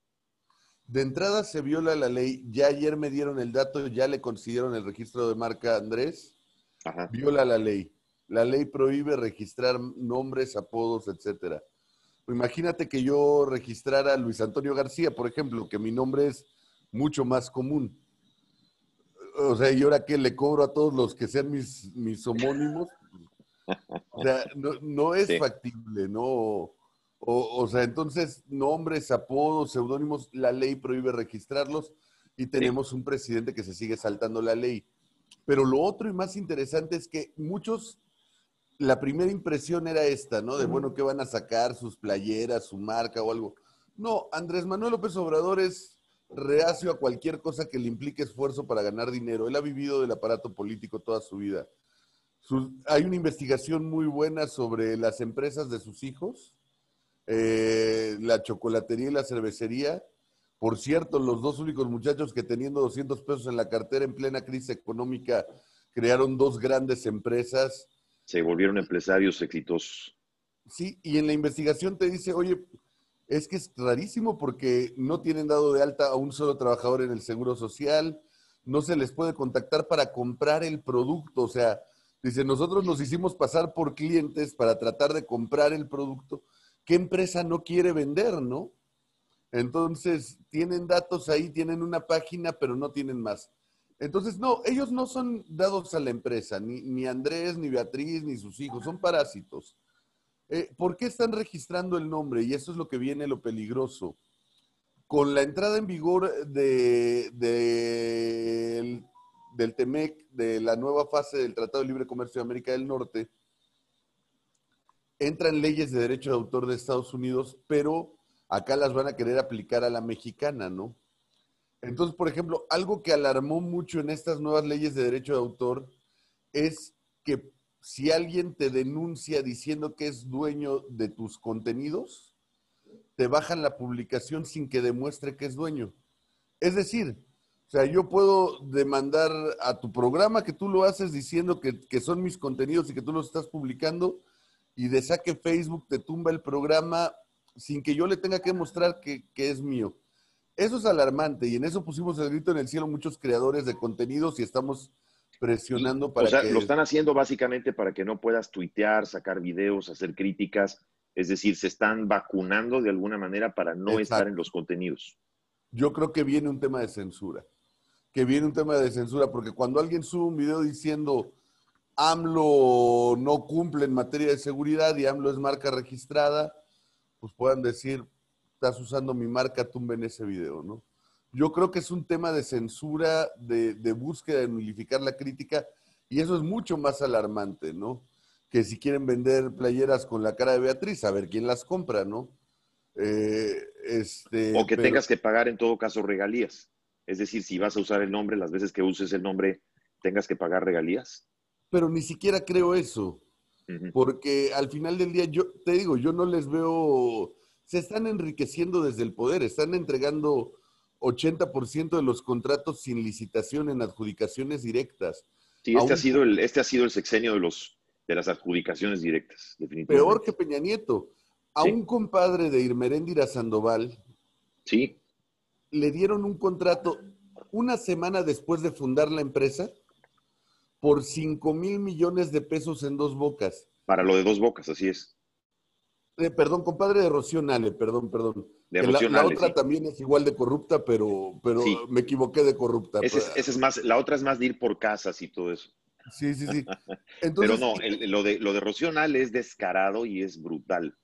De entrada se viola la ley. Ya ayer me dieron el dato, ya le consiguieron el registro de marca Andrés. Viola la ley. La ley prohíbe registrar nombres, apodos, etcétera. Imagínate que yo registrara a Luis Antonio García, por ejemplo, que mi nombre es mucho más común. O sea, ¿y ahora qué le cobro a todos los que sean mis, mis homónimos? O sea, no, es factible, ¿no? O, sea, entonces, nombres, apodos, seudónimos, la ley prohíbe registrarlos. y tenemos un presidente que se sigue saltando la ley. Pero lo otro y más interesante es que muchos, la primera impresión era esta, ¿no? De, bueno, ¿qué van a sacar? Sus playeras, su marca o algo. No, Andrés Manuel López Obrador es reacio a cualquier cosa que le implique esfuerzo para ganar dinero. Él ha vivido del aparato político toda su vida. hay una investigación muy buena sobre las empresas de sus hijos, eh, la chocolatería y la cervecería. Por cierto, los dos únicos muchachos que teniendo 200 pesos en la cartera en plena crisis económica crearon dos grandes empresas. Se volvieron empresarios exitosos. Sí, y en la investigación te dice, oye, es que es rarísimo porque no tienen dado de alta a un solo trabajador en el Seguro Social, no se les puede contactar para comprar el producto, o sea, dice, nosotros nos hicimos pasar por clientes para tratar de comprar el producto. ¿Qué empresa no quiere vender, no? Entonces, tienen datos ahí, tienen una página, pero no tienen más. Entonces, no, ellos no son dados a la empresa, ni, ni Andrés, ni Beatriz, ni sus hijos, son parásitos. Eh, ¿Por qué están registrando el nombre? Y eso es lo que viene lo peligroso. Con la entrada en vigor de, del TEMEC, de la nueva fase del Tratado de Libre Comercio de América del Norte, entran leyes de derecho de autor de Estados Unidos, pero acá las van a querer aplicar a la mexicana, ¿no? Entonces, por ejemplo, algo que alarmó mucho en estas nuevas leyes de derecho de autor es que si alguien te denuncia diciendo que es dueño de tus contenidos, te bajan la publicación sin que demuestre que es dueño. Es decir, o sea, yo puedo demandar a tu programa que tú lo haces diciendo que, son mis contenidos y que tú los estás publicando y de saque Facebook te tumba el programa sin que yo le tenga que mostrar que, que es mío. Eso es alarmante y en eso pusimos el grito en el cielo muchos creadores de contenidos y estamos presionando para o sea, lo están haciendo básicamente para que no puedas tuitear, sacar videos, hacer críticas. Es decir, se están vacunando de alguna manera para no estar en los contenidos. Yo creo que viene un tema de censura. Que viene un tema de censura, porque cuando alguien sube un video diciendo AMLO no cumple en materia de seguridad y AMLO es marca registrada, pues puedan decir, estás usando mi marca, tumben ese video, ¿no? Yo creo que es un tema de censura, de, búsqueda de nulificar la crítica, y eso es mucho más alarmante, ¿no? Que si quieren vender playeras con la cara de Beatriz, a ver quién las compra, ¿no? Eh, este, o que tengas que pagar en todo caso regalías. Es decir, si vas a usar el nombre, las veces que uses el nombre, tengas que pagar regalías. Pero ni siquiera creo eso. Porque al final del día, yo te digo, yo no les veo, se están enriqueciendo desde el poder, están entregando 80% de los contratos sin licitación en adjudicaciones directas. Sí, este, ha sido el, este ha sido el sexenio de, los, de las adjudicaciones directas, definitivamente. Peor que Peña Nieto. A un compadre de Irmeréndira Sandoval. Sí. Le dieron un contrato una semana después de fundar la empresa por 5 mil millones de pesos en dos bocas. Para lo de dos bocas, así es. Eh, perdón, compadre de Rocío Nale, perdón, perdón. la, otra también es igual de corrupta, pero, pero me equivoqué de corrupta. Ese es, más, la otra es más de ir por casas y todo eso. Sí, sí, sí. pero no, lo, de, lo de Rocío Nale es descarado y es brutal.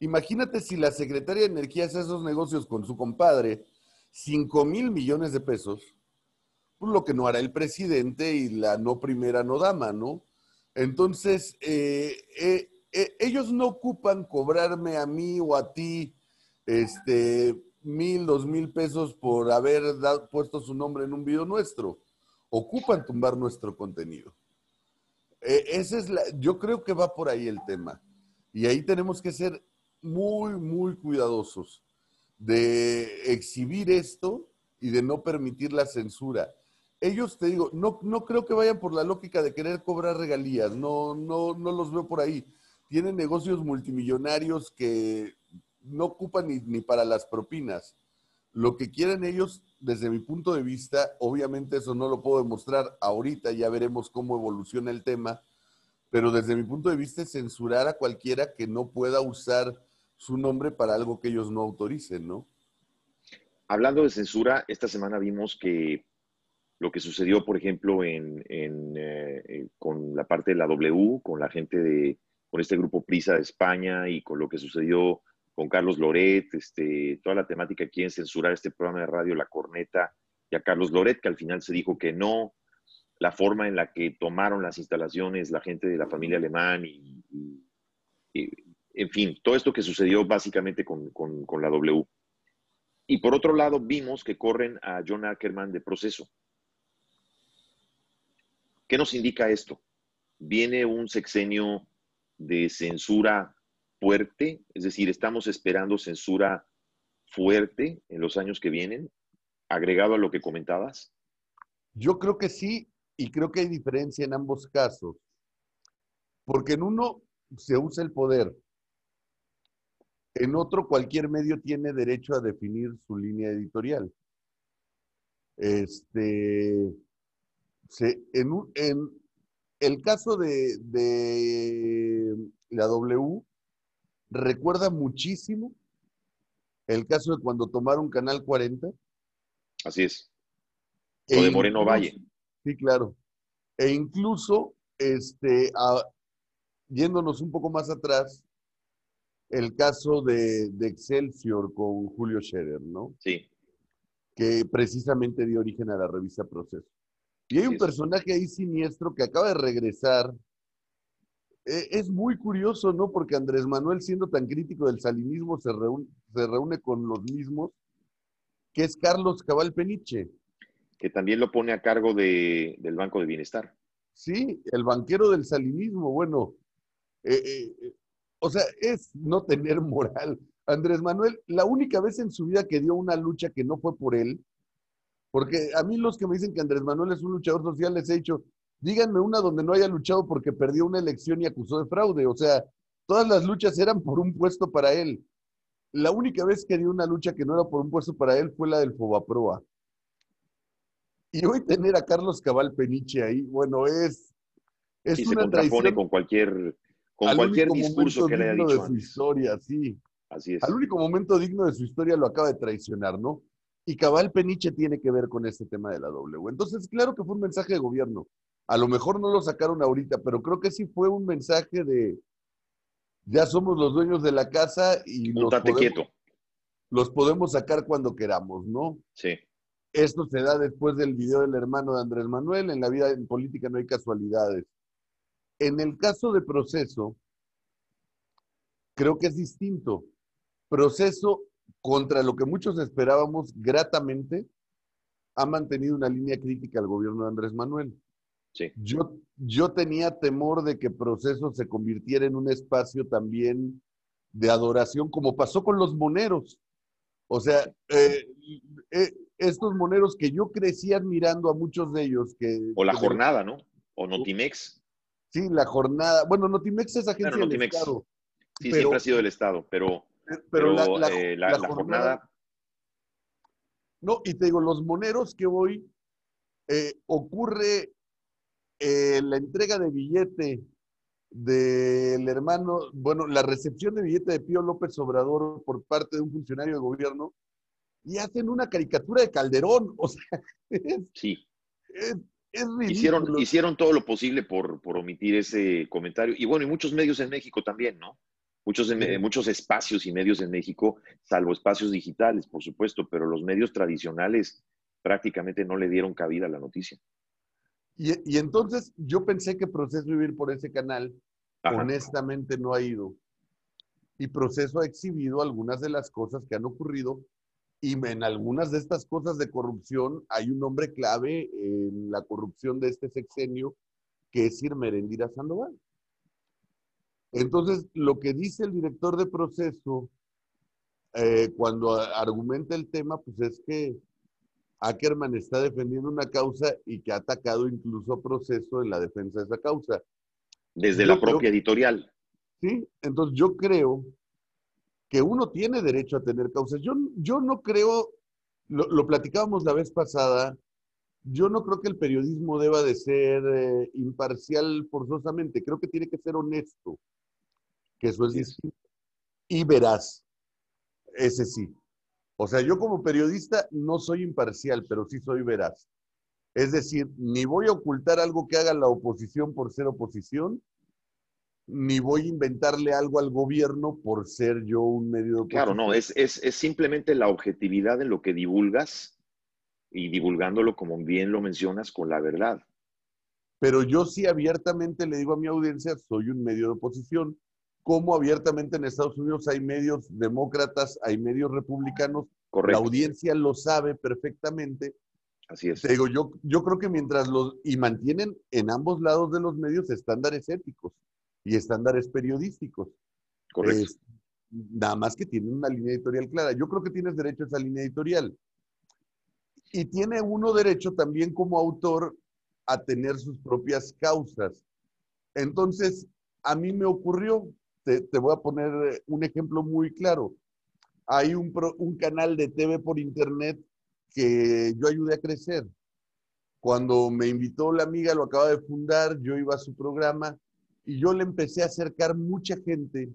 Imagínate si la secretaria de Energía hace esos negocios con su compadre, 5 mil millones de pesos, lo que no hará el presidente y la no primera no dama, ¿no? Entonces, eh, eh, eh, ellos no ocupan cobrarme a mí o a ti este, mil, dos mil pesos por haber puesto su nombre en un video nuestro. Ocupan tumbar nuestro contenido. Esa es la, yo creo que va por ahí el tema. Y ahí tenemos que ser muy, muy cuidadosos de exhibir esto y de no permitir la censura. Ellos, te digo, no, no creo que vayan por la lógica de querer cobrar regalías, no, no, no los veo por ahí tienen negocios multimillonarios que no ocupan ni, para las propinas. Lo que quieren ellos, desde mi punto de vista, obviamente eso no lo puedo demostrar ahorita, ya veremos cómo evoluciona el tema, pero desde mi punto de vista es censurar a cualquiera que no pueda usar su nombre para algo que ellos no autoricen, ¿no? Hablando de censura, esta semana vimos que lo que sucedió, por ejemplo, en, eh, con la parte de la W, con la gente de con este grupo Prisa de España y con lo que sucedió con Carlos Loret, este, toda la temática quieren censurar este programa de radio La Corneta, y a Carlos Loret, que al final se dijo que no, la forma en la que tomaron las instalaciones la gente de la familia alemán y, en fin, todo esto que sucedió básicamente con, con, la W. Y por otro lado, vimos que corren a John Ackerman de proceso. ¿Qué nos indica esto? Viene un sexenio de censura fuerte, es decir, estamos esperando censura fuerte en los años que vienen, agregado a lo que comentabas. Yo creo que sí, y creo que hay diferencia en ambos casos, porque en uno se usa el poder, en otro cualquier medio tiene derecho a definir su línea editorial. Este, en, en, el caso de, de la W recuerda muchísimo el caso de cuando tomaron Canal 40. Así es. Lo de e Moreno Valle. Sí, claro. E incluso, este, yéndonos un poco más atrás, el caso de, de, Excelsior con Julio Scherer, ¿no? Sí. Que precisamente dio origen a la revista Proceso. Y hay un personaje ahí siniestro que acaba de regresar. E, es muy curioso, ¿no? Porque Andrés Manuel, siendo tan crítico del salinismo, se reúne, se reúne con los mismos, que es Carlos Cabal Peniche. Que también lo pone a cargo de, del Banco de Bienestar. Sí, el banquero del salinismo. Bueno, eh, eh, o sea, es no tener moral. Andrés Manuel, la única vez en su vida que dio una lucha que no fue por él, porque a mí los que me dicen que Andrés Manuel es un luchador social, les he dicho, díganme una donde no haya luchado porque perdió una elección y acusó de fraude. O sea, todas las luchas eran por un puesto para él. La única vez que dio una lucha que no era por un puesto para él fue la del Fobaproa. Y hoy tener a Carlos Cabal Peniche ahí, bueno, es, es y se contrapone con cualquier, con cualquier discurso que le haya dicho. de su historia, sí. Así es. Al único momento digno de su historia lo acaba de traicionar, ¿no? Y Cabal Peniche tiene que ver con este tema de la W. Entonces, claro que fue un mensaje de gobierno. A lo mejor no lo sacaron ahorita, pero creo que sí fue un mensaje de ya somos los dueños de la casa y los podemos, quieto. los podemos sacar cuando queramos, ¿no? Sí. Esto se da después del video del hermano de Andrés Manuel. En la vida en política no hay casualidades. En el caso de proceso, creo que es distinto. Proceso contra lo que muchos esperábamos gratamente, ha mantenido una línea crítica al gobierno de Andrés Manuel. Sí. Yo, yo tenía temor de que Proceso se convirtiera en un espacio también de adoración, como pasó con los moneros. O sea, eh, eh, estos moneros que yo crecí admirando a muchos de ellos. Que, o la jornada, ¿no? O Notimex. Sí, la jornada. Bueno, Notimex es agencia del Estado. Sí, siempre ha sido del Estado, pero pero, la, eh, jornada, No, y te digo, los moneros que hoy eh, ocurre eh, la entrega de billete del hermano, bueno, la recepción de billete de Pío López Obrador por parte de un funcionario de gobierno y hacen una caricatura de Calderón. O sea, sí. Es, hicieron, hicieron todo lo posible por, por omitir ese comentario. Y bueno, y muchos medios en México también, ¿no? Muchos, muchos espacios y medios en México, salvo espacios digitales, por supuesto, pero los medios tradicionales prácticamente no le dieron cabida a la noticia. Y, entonces yo pensé que Proceso Vivir por ese canal, honestamente no ha ido. Y Proceso ha exhibido algunas de las cosas que han ocurrido y en algunas de estas cosas de corrupción hay un hombre clave en la corrupción de este sexenio, que es Sir Merendira Sandoval. Entonces, lo que dice el director de proceso eh, cuando argumenta el tema, pues es que Ackerman está defendiendo una causa y que ha atacado incluso proceso en la defensa de esa causa. Desde la propia editorial. Sí, entonces yo creo que uno tiene derecho a tener causas. Yo, yo no creo, lo, platicábamos la vez pasada, yo no creo que el periodismo deba de ser eh, imparcial forzosamente, creo que tiene que ser honesto es distinto. Y verás, ese sí. O sea, yo como periodista no soy imparcial, pero sí soy veraz. Es decir, ni voy a ocultar algo que haga la oposición por ser oposición, ni voy a inventarle algo al gobierno por ser yo un medio de Claro, no, es, es, es simplemente la objetividad en lo que divulgas y divulgándolo, como bien lo mencionas, con la verdad. Pero yo sí abiertamente le digo a mi audiencia, soy un medio de oposición, como abiertamente en Estados Unidos hay medios demócratas, hay medios republicanos, Correcto. la audiencia lo sabe perfectamente. Así es. Te digo, yo, yo creo que mientras los, y mantienen en ambos lados de los medios estándares éticos y estándares periodísticos. Correcto. Es- nada más que tienen una línea editorial clara. Yo creo que tienes derecho a esa línea editorial. Y tiene uno derecho también como autor a tener sus propias causas. Entonces, a mí me ocurrió, te, te voy a poner eh, un ejemplo muy claro. Hay un, un canal de TV por internet que yo ayudé a crecer. Cuando me invitó la amiga, lo acaba de fundar, yo iba a su programa y yo le empecé a acercar mucha gente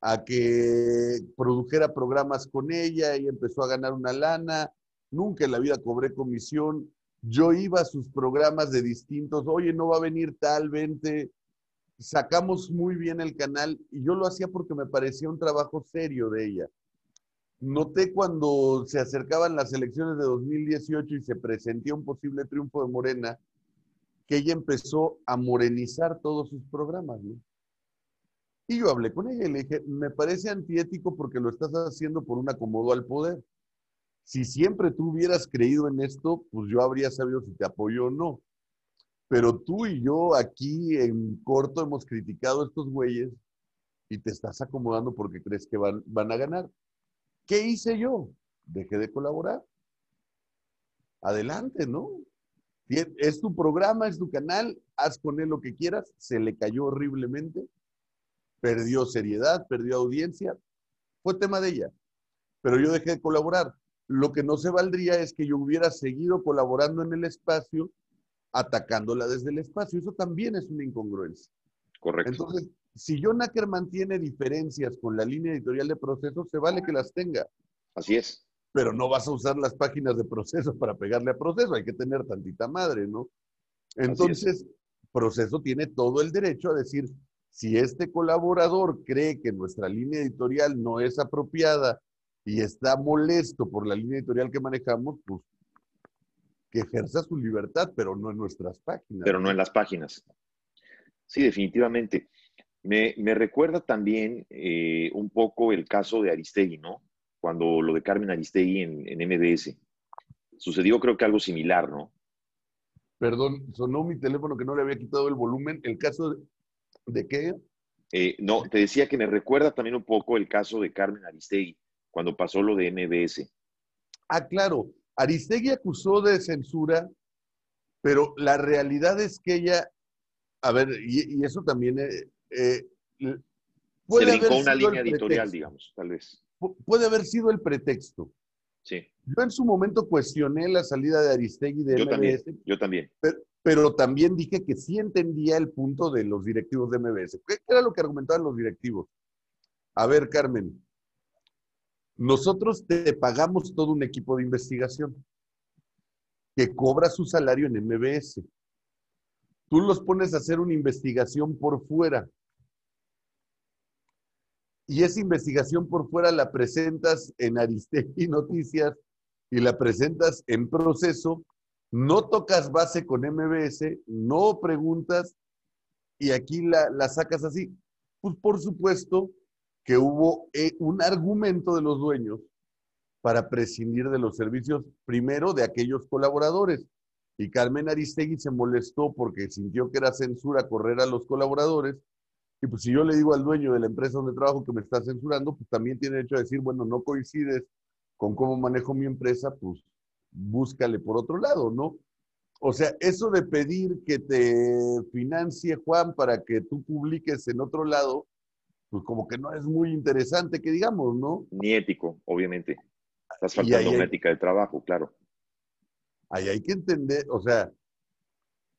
a que produjera programas con ella y empezó a ganar una lana. Nunca en la vida cobré comisión. Yo iba a sus programas de distintos, oye, no va a venir tal, vente. Sacamos muy bien el canal y yo lo hacía porque me parecía un trabajo serio de ella. Noté cuando se acercaban las elecciones de 2018 y se presentía un posible triunfo de Morena, que ella empezó a morenizar todos sus programas. ¿no? Y yo hablé con ella y le dije, me parece antiético porque lo estás haciendo por un acomodo al poder. Si siempre tú hubieras creído en esto, pues yo habría sabido si te apoyo o no. Pero tú y yo aquí en corto hemos criticado a estos güeyes y te estás acomodando porque crees que van, van a ganar. ¿Qué hice yo? Dejé de colaborar. Adelante, ¿no? Es tu programa, es tu canal, haz con él lo que quieras. Se le cayó horriblemente, perdió seriedad, perdió audiencia. Fue tema de ella. Pero yo dejé de colaborar. Lo que no se valdría es que yo hubiera seguido colaborando en el espacio, atacándola desde el espacio. Eso también es una incongruencia. Correcto. Entonces, si John Ackerman tiene diferencias con la línea editorial de proceso, se vale que las tenga, Así es. pero no vas a usar las páginas de proceso para pegarle a proceso, hay que tener tantita madre, ¿no? Entonces, proceso tiene todo el derecho a decir, si este colaborador cree que nuestra línea editorial no es apropiada y está molesto por la línea editorial que manejamos, pues que ejerza su libertad, pero no en nuestras páginas. pero no en las páginas. Sí, definitivamente. Me, me recuerda también eh, un poco el caso de Aristegui, ¿no? Cuando lo de Carmen Aristegui en, en MBS. Sucedió creo que algo similar, ¿no? Perdón, sonó mi teléfono que no le había quitado el volumen. ¿El caso de, de qué? Eh, no, te decía que me recuerda también un poco el caso de Carmen Aristegui, cuando pasó lo de MBS. Ah, claro. Aristegui acusó de censura, pero la realidad es que ella, a ver, y, y eso también eh, eh, Se puede brincó haber una sido el línea editorial, pretexto. digamos, tal vez. Pu- Puede haber sido el pretexto. Sí, Yo en su momento cuestioné la salida de Aristegui de yo también, MBS, yo también. pero, pero también dije que sí entendía el punto de los directivos de MBS. ¿Qué qué era lo que argumentaban los directivos? A ver, Carmen, nosotros te pagamos todo un equipo de investigación que cobra su salario en MBS. Tú los pones a hacer una investigación por fuera. Y esa investigación por fuera la presentas en Aristegui Noticias y la presentas en proceso. No tocas base con MBS, no preguntas y aquí la, la sacas así. Pues por supuesto que hubo eh, un argumento de los dueños para prescindir de los servicios, primero de aquellos colaboradores. Y Carmen Aristegui se molestó porque sintió que era censura correr a los colaboradores. Y pues si yo le digo al dueño de la empresa donde trabajo que me está censurando, pues también tiene derecho a decir, bueno, no coincides con cómo manejo mi empresa, pues búscale por otro lado, ¿no? O sea, eso de pedir que te financie Juan para que tú publiques en otro lado, pues como que no es muy interesante que digamos, ¿no? Ni ético, obviamente. Estás faltando una ética de trabajo, claro. Ahí hay que entender, o sea,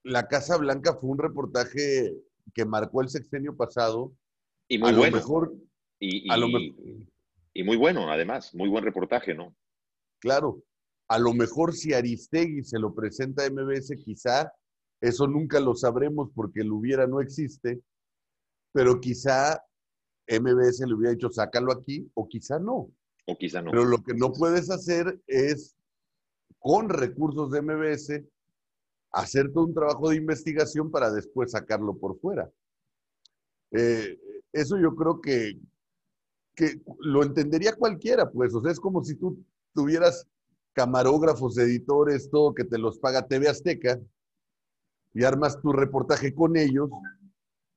la Casa Blanca fue un reportaje que marcó el sexenio pasado. Y a muy lo bueno. mejor, y, a lo mejor, y muy bueno, además. Muy buen reportaje, ¿no? claro, a lo mejor si Aristegui se lo presenta a MBS, quizá, eso nunca lo sabremos porque el hubiera no existe, pero quizá MBS le hubiera dicho, sácalo aquí, o quizá no. O quizá no. Pero lo que no puedes hacer es con recursos de MBS, hacer todo un trabajo de investigación para después sacarlo por fuera. Eh, eso yo creo que, que lo entendería cualquiera, pues, o sea, es como si tú tuvieras camarógrafos, editores, todo que te los paga TV Azteca y armas tu reportaje con ellos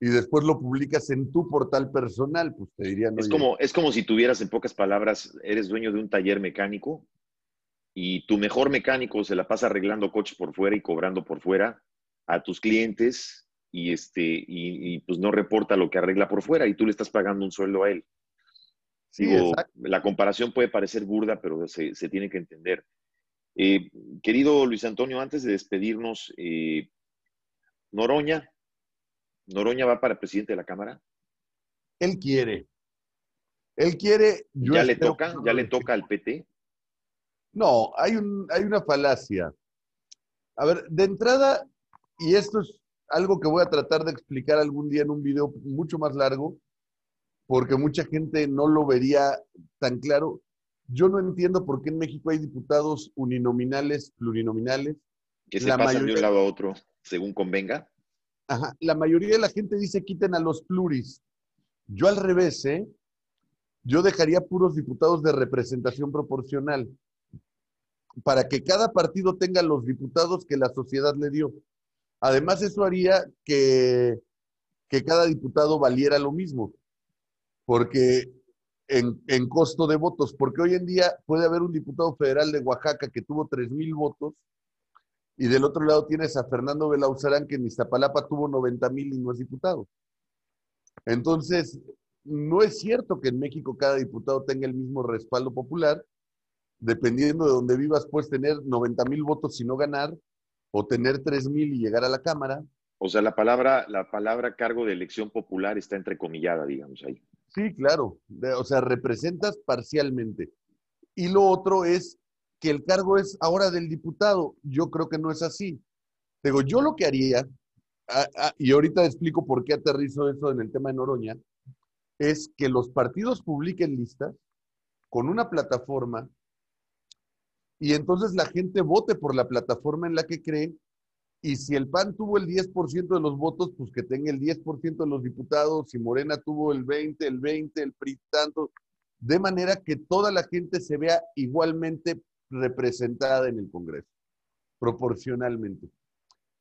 y después lo publicas en tu portal personal, pues te dirían. Es como, es como si tuvieras, en pocas palabras, eres dueño de un taller mecánico y tu mejor mecánico se la pasa arreglando coches por fuera y cobrando por fuera a tus clientes y, este, y, pues no reporta lo que arregla por fuera y tú le estás pagando un sueldo a él. Sí, la comparación puede parecer burda, pero se, tiene que entender. Eh, querido Luis Antonio, antes de despedirnos, eh, Noroña, Noroña va para presidente de la Cámara. Él quiere. Él quiere. ¿Ya le toca? ¿Ya le toca al PT? No, hay, un, hay una falacia. A ver, de entrada, y esto es algo que voy a tratar de explicar algún día en un video mucho más largo, porque mucha gente no lo vería tan claro. Yo no entiendo por qué en México hay diputados uninominales, plurinominales. Que se pasan de un lado a otro según convenga. La mayoría de la gente dice quiten a los pluris. Yo al revés, ¿eh? Yo dejaría puros diputados de representación proporcional para que cada partido tenga los diputados que la sociedad le dio. Además, eso haría que, que cada diputado valiera lo mismo, porque en, en, costo de votos, porque hoy en día puede haber un diputado federal de Oaxaca que tuvo 3 mil votos y del otro lado tienes a Fernando Belauzarán que en Iztapalapa tuvo 90 mil y no es diputado. Entonces, no es cierto que en México cada diputado tenga el mismo respaldo popular dependiendo de donde vivas, puedes tener 90 mil votos y no ganar, o tener 3 mil y llegar a la Cámara. O sea, la palabra, la palabra cargo de elección popular está entrecomillada, digamos ahí. Sí, claro. O sea, representas parcialmente. Y lo otro es que el cargo es ahora del diputado. Yo creo que no es así. Digo, yo lo que haría, y ahorita explico por qué aterrizo eso en el tema de Noroña, es que los partidos publiquen listas con una plataforma y entonces la gente vote por la plataforma en la que cree. Y si el PAN tuvo el 10% de los votos, pues que tenga el 10% de los diputados. Si Morena tuvo el 20, el 20, el PRI tanto. De manera que toda la gente se vea igualmente representada en el Congreso, proporcionalmente.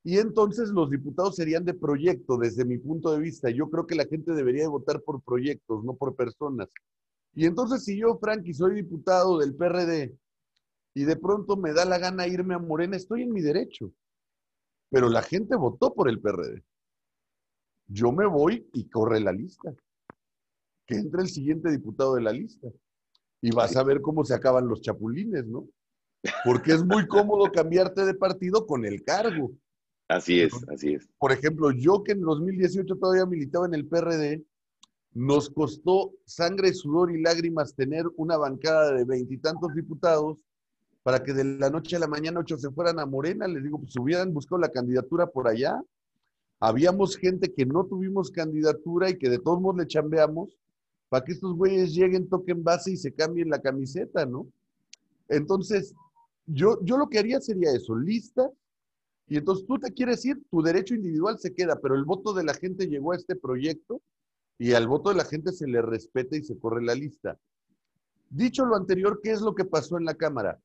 Y entonces los diputados serían de proyecto, desde mi punto de vista. Yo creo que la gente debería votar por proyectos, no por personas. Y entonces si yo, Frankie, soy diputado del PRD y de pronto me da la gana irme a Morena, estoy en mi derecho. Pero la gente votó por el PRD. Yo me voy y corre la lista. Que entre el siguiente diputado de la lista. Y vas a ver cómo se acaban los chapulines, ¿no? Porque es muy cómodo cambiarte de partido con el cargo. Así es, así es. Por ejemplo, yo que en 2018 todavía militaba en el PRD, nos costó sangre, sudor y lágrimas tener una bancada de veintitantos diputados para que de la noche a la mañana ocho se fueran a Morena. Les digo, pues hubieran buscado la candidatura por allá. Habíamos gente que no tuvimos candidatura y que de todos modos le chambeamos para que estos güeyes lleguen, toquen base y se cambien la camiseta, ¿no? Entonces, yo, yo lo que haría sería eso, lista, y entonces tú te quieres ir, tu derecho individual se queda, pero el voto de la gente llegó a este proyecto y al voto de la gente se le respeta y se corre la lista. Dicho lo anterior, ¿qué es lo que pasó en la Cámara?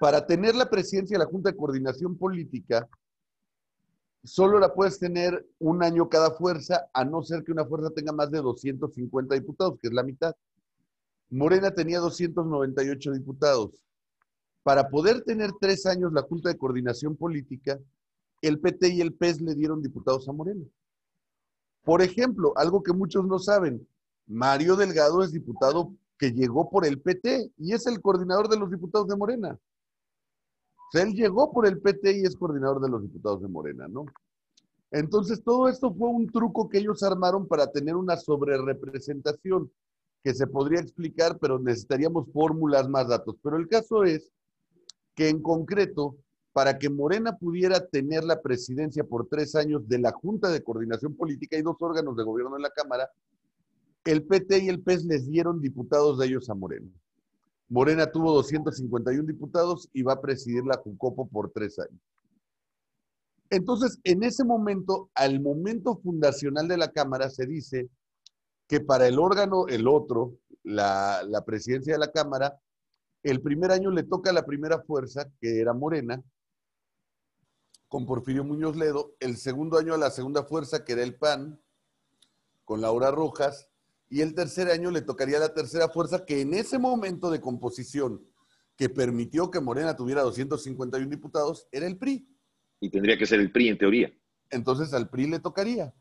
para tener la presidencia de la Junta de Coordinación Política, solo la puedes tener un año cada fuerza, a no ser que una fuerza tenga más de 250 diputados, que es la mitad. Morena tenía 298 diputados. Para poder tener tres años la Junta de Coordinación Política, el PT y el PES le dieron diputados a Morena. Por ejemplo, algo que muchos no saben, Mario Delgado es diputado que llegó por el PT y es el coordinador de los diputados de Morena él llegó por el PT y es coordinador de los diputados de Morena, ¿no? Entonces, todo esto fue un truco que ellos armaron para tener una sobrerepresentación que se podría explicar, pero necesitaríamos fórmulas, más datos. Pero el caso es que en concreto, para que Morena pudiera tener la presidencia por tres años de la Junta de Coordinación Política y dos órganos de gobierno en la Cámara, el PT y el PES les dieron diputados de ellos a Morena. Morena tuvo 251 diputados y va a presidir la Jucopo por tres años. Entonces, en ese momento, al momento fundacional de la Cámara, se dice que para el órgano, el otro, la, presidencia de la Cámara, el primer año le toca a la primera fuerza, que era Morena, con Porfirio Muñoz Ledo, el segundo año a la segunda fuerza, que era el PAN, con Laura Rojas, y el tercer año le tocaría la tercera fuerza, que en ese momento de composición que permitió que Morena tuviera 251 diputados, era el PRI. Y tendría que ser el PRI en teoría. Entonces al PRI le tocaría.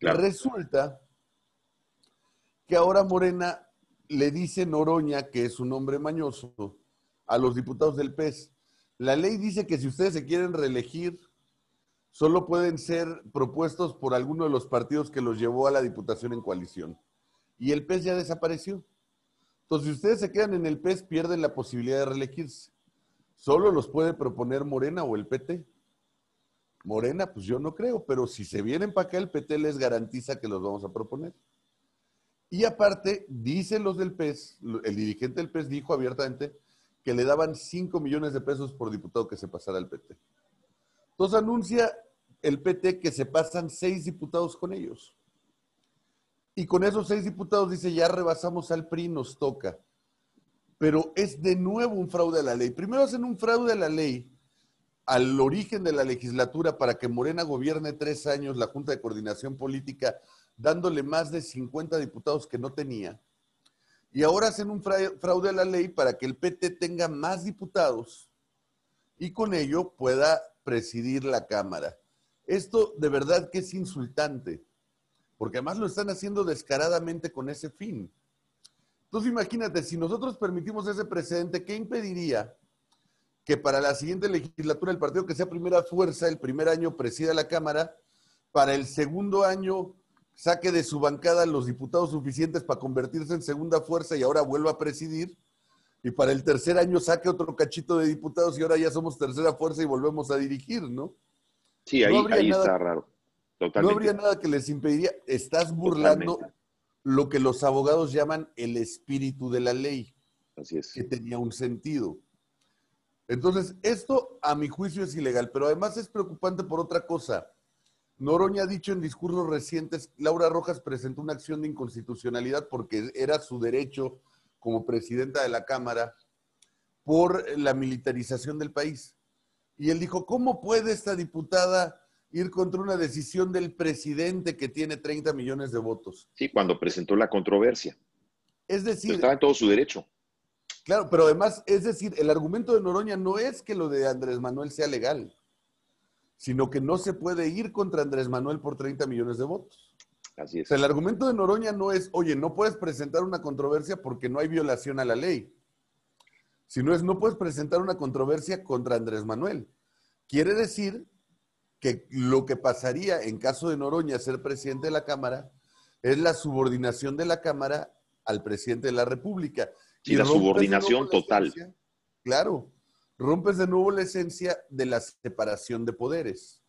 Resulta que ahora Morena le dice Noroña, que es un hombre mañoso, a los diputados del PES. La ley dice que si ustedes se quieren reelegir, solo pueden ser propuestos por alguno de los partidos que los llevó a la diputación en coalición. Y el PES ya desapareció. Entonces, si ustedes se quedan en el PES, pierden la posibilidad de reelegirse. Solo los puede proponer Morena o el PT. Morena, pues yo no creo, pero si se vienen para acá, el PT les garantiza que los vamos a proponer. Y aparte, dicen los del PES, el dirigente del PES dijo abiertamente que le daban 5 millones de pesos por diputado que se pasara al PT. Entonces anuncia el PT que se pasan seis diputados con ellos. Y con esos seis diputados dice, ya rebasamos al PRI, nos toca. Pero es de nuevo un fraude a la ley. Primero hacen un fraude a la ley al origen de la legislatura para que Morena gobierne tres años la Junta de Coordinación Política, dándole más de 50 diputados que no tenía. Y ahora hacen un fraude a la ley para que el PT tenga más diputados y con ello pueda presidir la Cámara. Esto de verdad que es insultante, porque además lo están haciendo descaradamente con ese fin. Entonces imagínate, si nosotros permitimos ese precedente, ¿qué impediría que para la siguiente legislatura el partido que sea primera fuerza, el primer año presida la Cámara, para el segundo año saque de su bancada los diputados suficientes para convertirse en segunda fuerza y ahora vuelva a presidir, y para el tercer año saque otro cachito de diputados y ahora ya somos tercera fuerza y volvemos a dirigir, ¿no? Sí, ahí, está raro. Totalmente. No habría nada que les impediría. Estás burlando lo que los abogados llaman el espíritu de la ley. Así es. Que tenía un sentido. Entonces, esto a mi juicio es ilegal, pero además es preocupante por otra cosa. Noroña ha dicho en discursos recientes, Laura Rojas presentó una acción de inconstitucionalidad porque era su derecho como presidenta de la Cámara por la militarización del país. Y él dijo, ¿cómo puede esta diputada ir contra una decisión del presidente que tiene 30 millones de votos? Sí, cuando presentó la controversia. Es decir... estaba en todo su derecho. Claro, pero además, es decir, el argumento de Noroña no es que lo de Andrés Manuel sea legal, sino que no se puede ir contra Andrés Manuel por 30 millones de votos. Así es. el argumento de Noroña no es, oye, no puedes presentar una controversia porque no hay violación a la ley, sino es, no puedes presentar una controversia contra Andrés Manuel. Quiere decir que lo que pasaría en caso de Noroña ser presidente de la Cámara es la subordinación de la Cámara al presidente de la República. Y la subordinación total. claro, rompes de nuevo la esencia de la separación de poderes.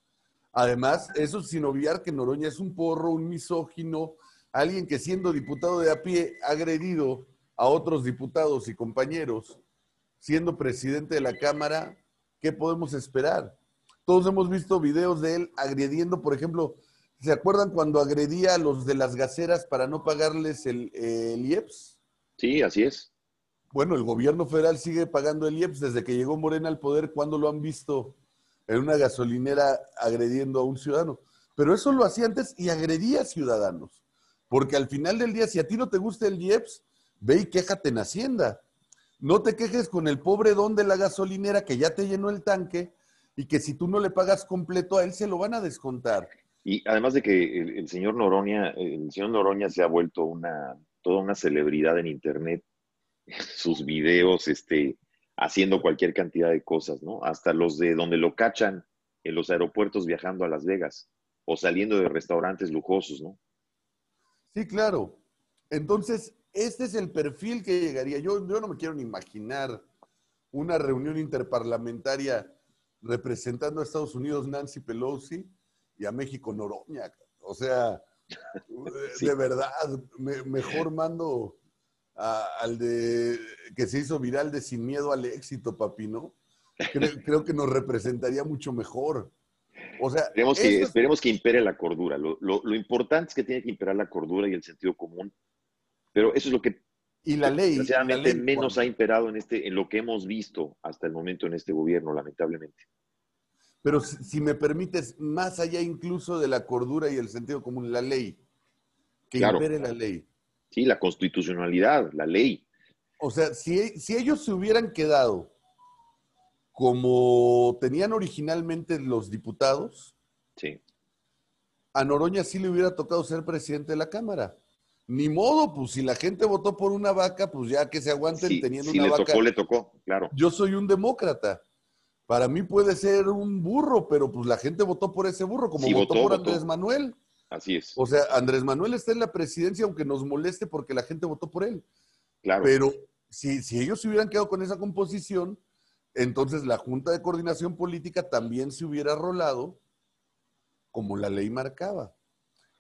Además, eso sin obviar que Noroña es un porro, un misógino, alguien que siendo diputado de a pie ha agredido a otros diputados y compañeros, siendo presidente de la Cámara, ¿qué podemos esperar? Todos hemos visto videos de él agrediendo, por ejemplo, ¿se acuerdan cuando agredía a los de las gaceras para no pagarles el, el IEPS? Sí, así es. Bueno, el gobierno federal sigue pagando el IEPS desde que llegó Morena al poder. ¿Cuándo lo han visto en una gasolinera agrediendo a un ciudadano? Pero eso lo hacía antes y agredía a ciudadanos. Porque al final del día, si a ti no te gusta el IEPS, ve y quéjate en Hacienda. No te quejes con el pobre don de la gasolinera que ya te llenó el tanque y que si tú no le pagas completo a él se lo van a descontar. Y además de que el, señor Noroña, el señor Noroña se ha vuelto una toda una celebridad en internet sus videos, este, haciendo cualquier cantidad de cosas, ¿no? Hasta los de donde lo cachan en los aeropuertos viajando a Las Vegas o saliendo de restaurantes lujosos, ¿no? Sí, claro. Entonces, este es el perfil que llegaría. Yo, yo no me quiero ni imaginar una reunión interparlamentaria representando a Estados Unidos Nancy Pelosi y a México Noroña. O sea, de verdad, mejor mando al de que se hizo viral de Sin Miedo al Éxito, papi, ¿no? Creo, que nos representaría mucho mejor. O sea, esperemos que, esperemos que impere la cordura. Lo, lo, importante es que tiene que imperar la cordura y el sentido común. Pero eso es lo que y la ley, menos ha imperado en, este, en lo que hemos visto hasta el momento en este gobierno, lamentablemente. Pero si, me permites, más allá incluso de la cordura y el sentido común, la ley, que impere la ley. Sí, la constitucionalidad, la ley. O sea, si, si ellos se hubieran quedado como tenían originalmente los diputados, sí. a Noroña sí le hubiera tocado ser presidente de la Cámara. Ni modo, pues si la gente votó por una vaca, pues ya que se aguanten teniendo una vaca. Si le tocó, le tocó, claro. Yo soy un demócrata. Para mí puede ser un burro, pero pues la gente votó por ese burro, como votó, por Andrés Manuel. Así es. O sea, Andrés Manuel está en la presidencia, aunque nos moleste porque la gente votó por él. Claro. Pero si, si ellos se hubieran quedado con esa composición, entonces la Junta de Coordinación Política también se hubiera rolado como la ley marcaba.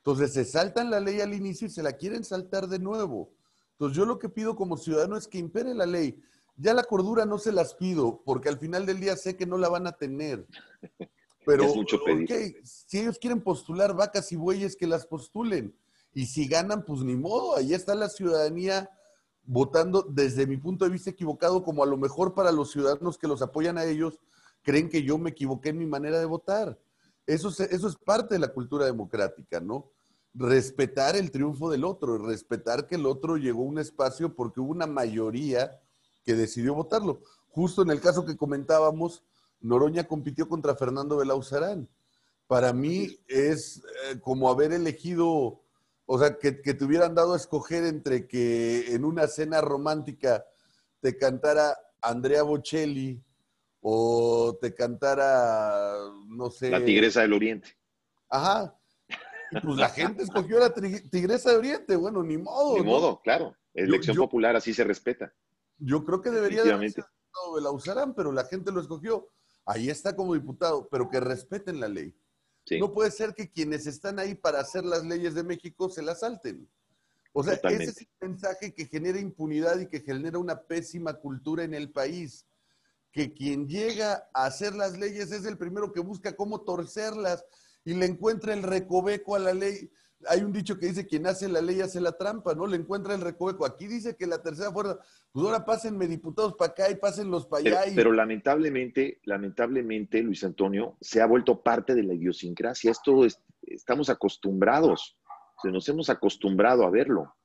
Entonces se saltan la ley al inicio y se la quieren saltar de nuevo. Entonces yo lo que pido como ciudadano es que impere la ley. Ya la cordura no se las pido, porque al final del día sé que no la van a tener. Pero, es mucho pedir. si ellos quieren postular vacas y bueyes, que las postulen. Y si ganan, pues ni modo, ahí está la ciudadanía votando desde mi punto de vista equivocado, como a lo mejor para los ciudadanos que los apoyan a ellos, creen que yo me equivoqué en mi manera de votar. Eso, eso es parte de la cultura democrática, ¿no? Respetar el triunfo del otro, respetar que el otro llegó a un espacio porque hubo una mayoría que decidió votarlo. Justo en el caso que comentábamos, Noroña compitió contra Fernando Belauzarán. Para mí es eh, como haber elegido, o sea, que, que, te hubieran dado a escoger entre que en una cena romántica te cantara Andrea Bocelli o te cantara, no sé. La Tigresa del Oriente. Ajá pues la gente escogió a la Tigresa de Oriente, bueno, ni modo. Ni modo, claro. Elección popular, así se respeta. Yo creo que debería de la usarán, pero la gente lo escogió. Ahí está como diputado, pero que respeten la ley. No puede ser que quienes están ahí para hacer las leyes de México se las salten. O sea, ese es el mensaje que genera impunidad y que genera una pésima cultura en el país. Que quien llega a hacer las leyes es el primero que busca cómo torcerlas y le encuentra el recoveco a la ley. Hay un dicho que dice, quien hace la ley hace la trampa, ¿no? Le encuentra el recoveco. Aquí dice que la tercera fuerza, pues ahora pásenme diputados para acá y pásenlos para allá. Pero, lamentablemente, lamentablemente, Luis Antonio, se ha vuelto parte de la idiosincrasia. Esto estamos acostumbrados, se nos hemos acostumbrado a verlo.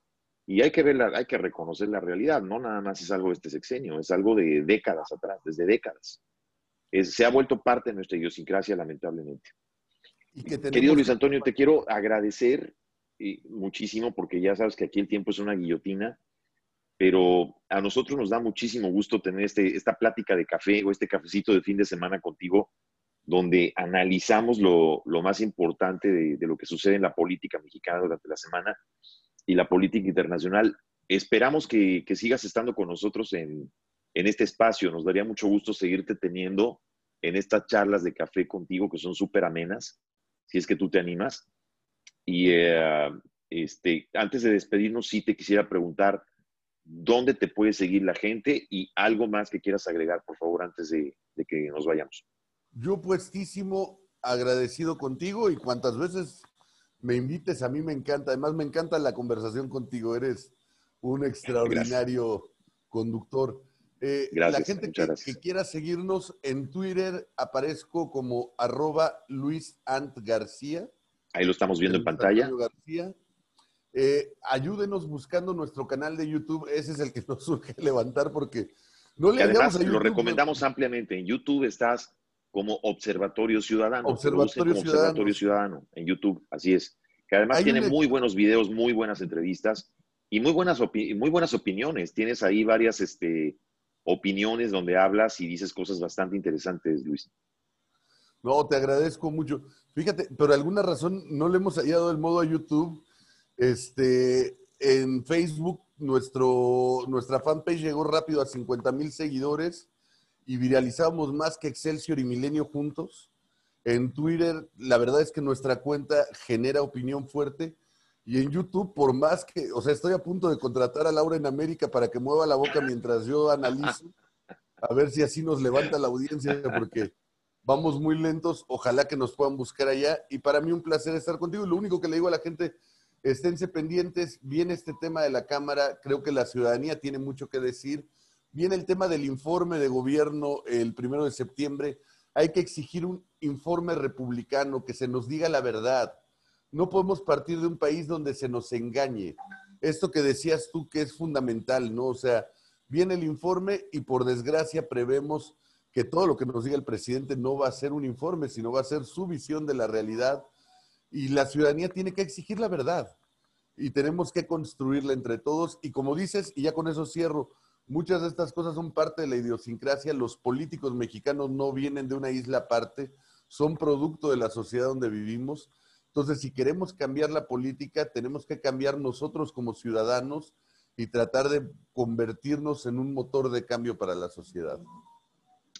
Y hay que verla, hay que reconocer la realidad, no nada más es algo de este sexenio, es algo de décadas atrás, desde décadas. se ha vuelto parte de nuestra idiosincrasia, lamentablemente. Querido Luis Antonio, te quiero agradecer eh, muchísimo porque ya sabes que aquí el tiempo es una guillotina, pero a nosotros nos da muchísimo gusto tener este, esta plática de café o este cafecito de fin de semana contigo, donde analizamos lo, más importante de, lo que sucede en la política mexicana durante la semana y la política internacional. Esperamos que, sigas estando con nosotros en, en este espacio. Nos daría mucho gusto seguirte teniendo en estas charlas de café contigo que son súper amenas si es que tú te animas. Y eh, este, antes de despedirnos, sí te quisiera preguntar dónde te puede seguir la gente y algo más que quieras agregar, por favor, antes de, que nos vayamos. Yo puestísimo agradecido contigo y cuantas veces me invites, a mí me encanta. Además, me encanta la conversación contigo. Eres un extraordinario conductor. Eh, la gente que, quiera seguirnos en Twitter, aparezco como arroba Luis Ant García. Ahí lo estamos viendo en pantalla. García. Eh, ayúdenos buscando nuestro canal de YouTube. Ese es el que nos surge levantar porque no le además, Lo recomendamos ampliamente. En YouTube estás como Observatorio Ciudadano. Observatorio, Ciudadano. en YouTube, así es. Que además tiene muy buenos videos, muy buenas entrevistas y muy buenas, muy buenas opiniones. Tienes ahí varias este, opiniones donde hablas y dices cosas bastante interesantes, Luis. No, te agradezco mucho. Fíjate, por alguna razón no le hemos hallado el modo a YouTube. Este, en Facebook, nuestro, nuestra fanpage llegó rápido a 50 mil seguidores y viralizamos más que Excelsior y Milenio juntos. En Twitter, la verdad es que nuestra cuenta genera opinión fuerte. Y en YouTube, por más que, o sea, estoy a punto de contratar a Laura en América para que mueva la boca mientras yo analizo, a ver si así nos levanta la audiencia, porque vamos muy lentos, ojalá que nos puedan buscar allá. Y para mí un placer estar contigo. Lo único que le digo a la gente, esténse pendientes, viene este tema de la Cámara, creo que la ciudadanía tiene mucho que decir. Viene el tema del informe de gobierno el primero de septiembre. Hay que exigir un informe republicano que se nos diga la verdad no podemos partir de un país donde se nos engañe. Esto que decías tú que es fundamental, ¿no? O sea, viene el informe y por desgracia prevemos que todo lo que nos diga el presidente no va a ser un informe, sino va a ser su visión de la realidad. Y la ciudadanía tiene que exigir la verdad. Y tenemos que construirla entre todos. Y como dices, y ya con eso cierro, muchas de estas cosas son parte de la idiosincrasia. Los políticos mexicanos no vienen de una isla aparte, son producto de la sociedad donde vivimos entonces, si queremos cambiar la política, tenemos que cambiar nosotros como ciudadanos y tratar de convertirnos en un motor de cambio para la sociedad.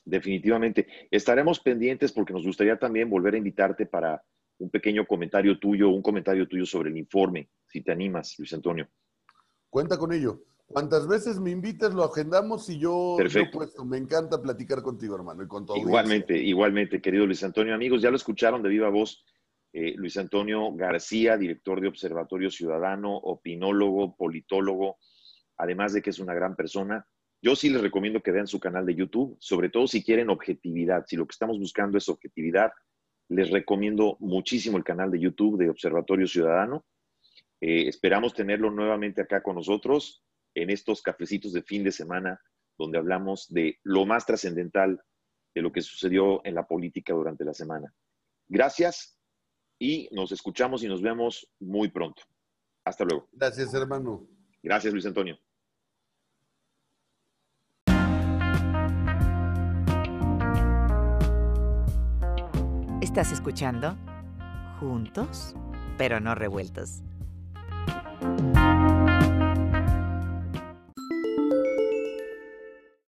Definitivamente. Estaremos pendientes porque nos gustaría también volver a invitarte para un pequeño comentario tuyo, un comentario tuyo sobre el informe, si te animas, Luis Antonio. Cuenta con ello. Cuantas veces me invites, lo agendamos y yo, Perfecto. puesto. Me encanta platicar contigo, hermano, y con todo. Igualmente, igualmente, querido Luis Antonio. Amigos, ya lo escucharon de viva voz eh, Luis Antonio García, director de Observatorio Ciudadano, opinólogo, politólogo, además de que es una gran persona. Yo sí les recomiendo que vean su canal de YouTube, sobre todo si quieren objetividad, si lo que estamos buscando es objetividad, les recomiendo muchísimo el canal de YouTube de Observatorio Ciudadano. Eh, esperamos tenerlo nuevamente acá con nosotros en estos cafecitos de fin de semana, donde hablamos de lo más trascendental de lo que sucedió en la política durante la semana. Gracias y nos escuchamos y nos vemos muy pronto. Hasta luego. Gracias, hermano. Gracias, Luis Antonio. ¿Estás escuchando? Juntos, pero no revueltos.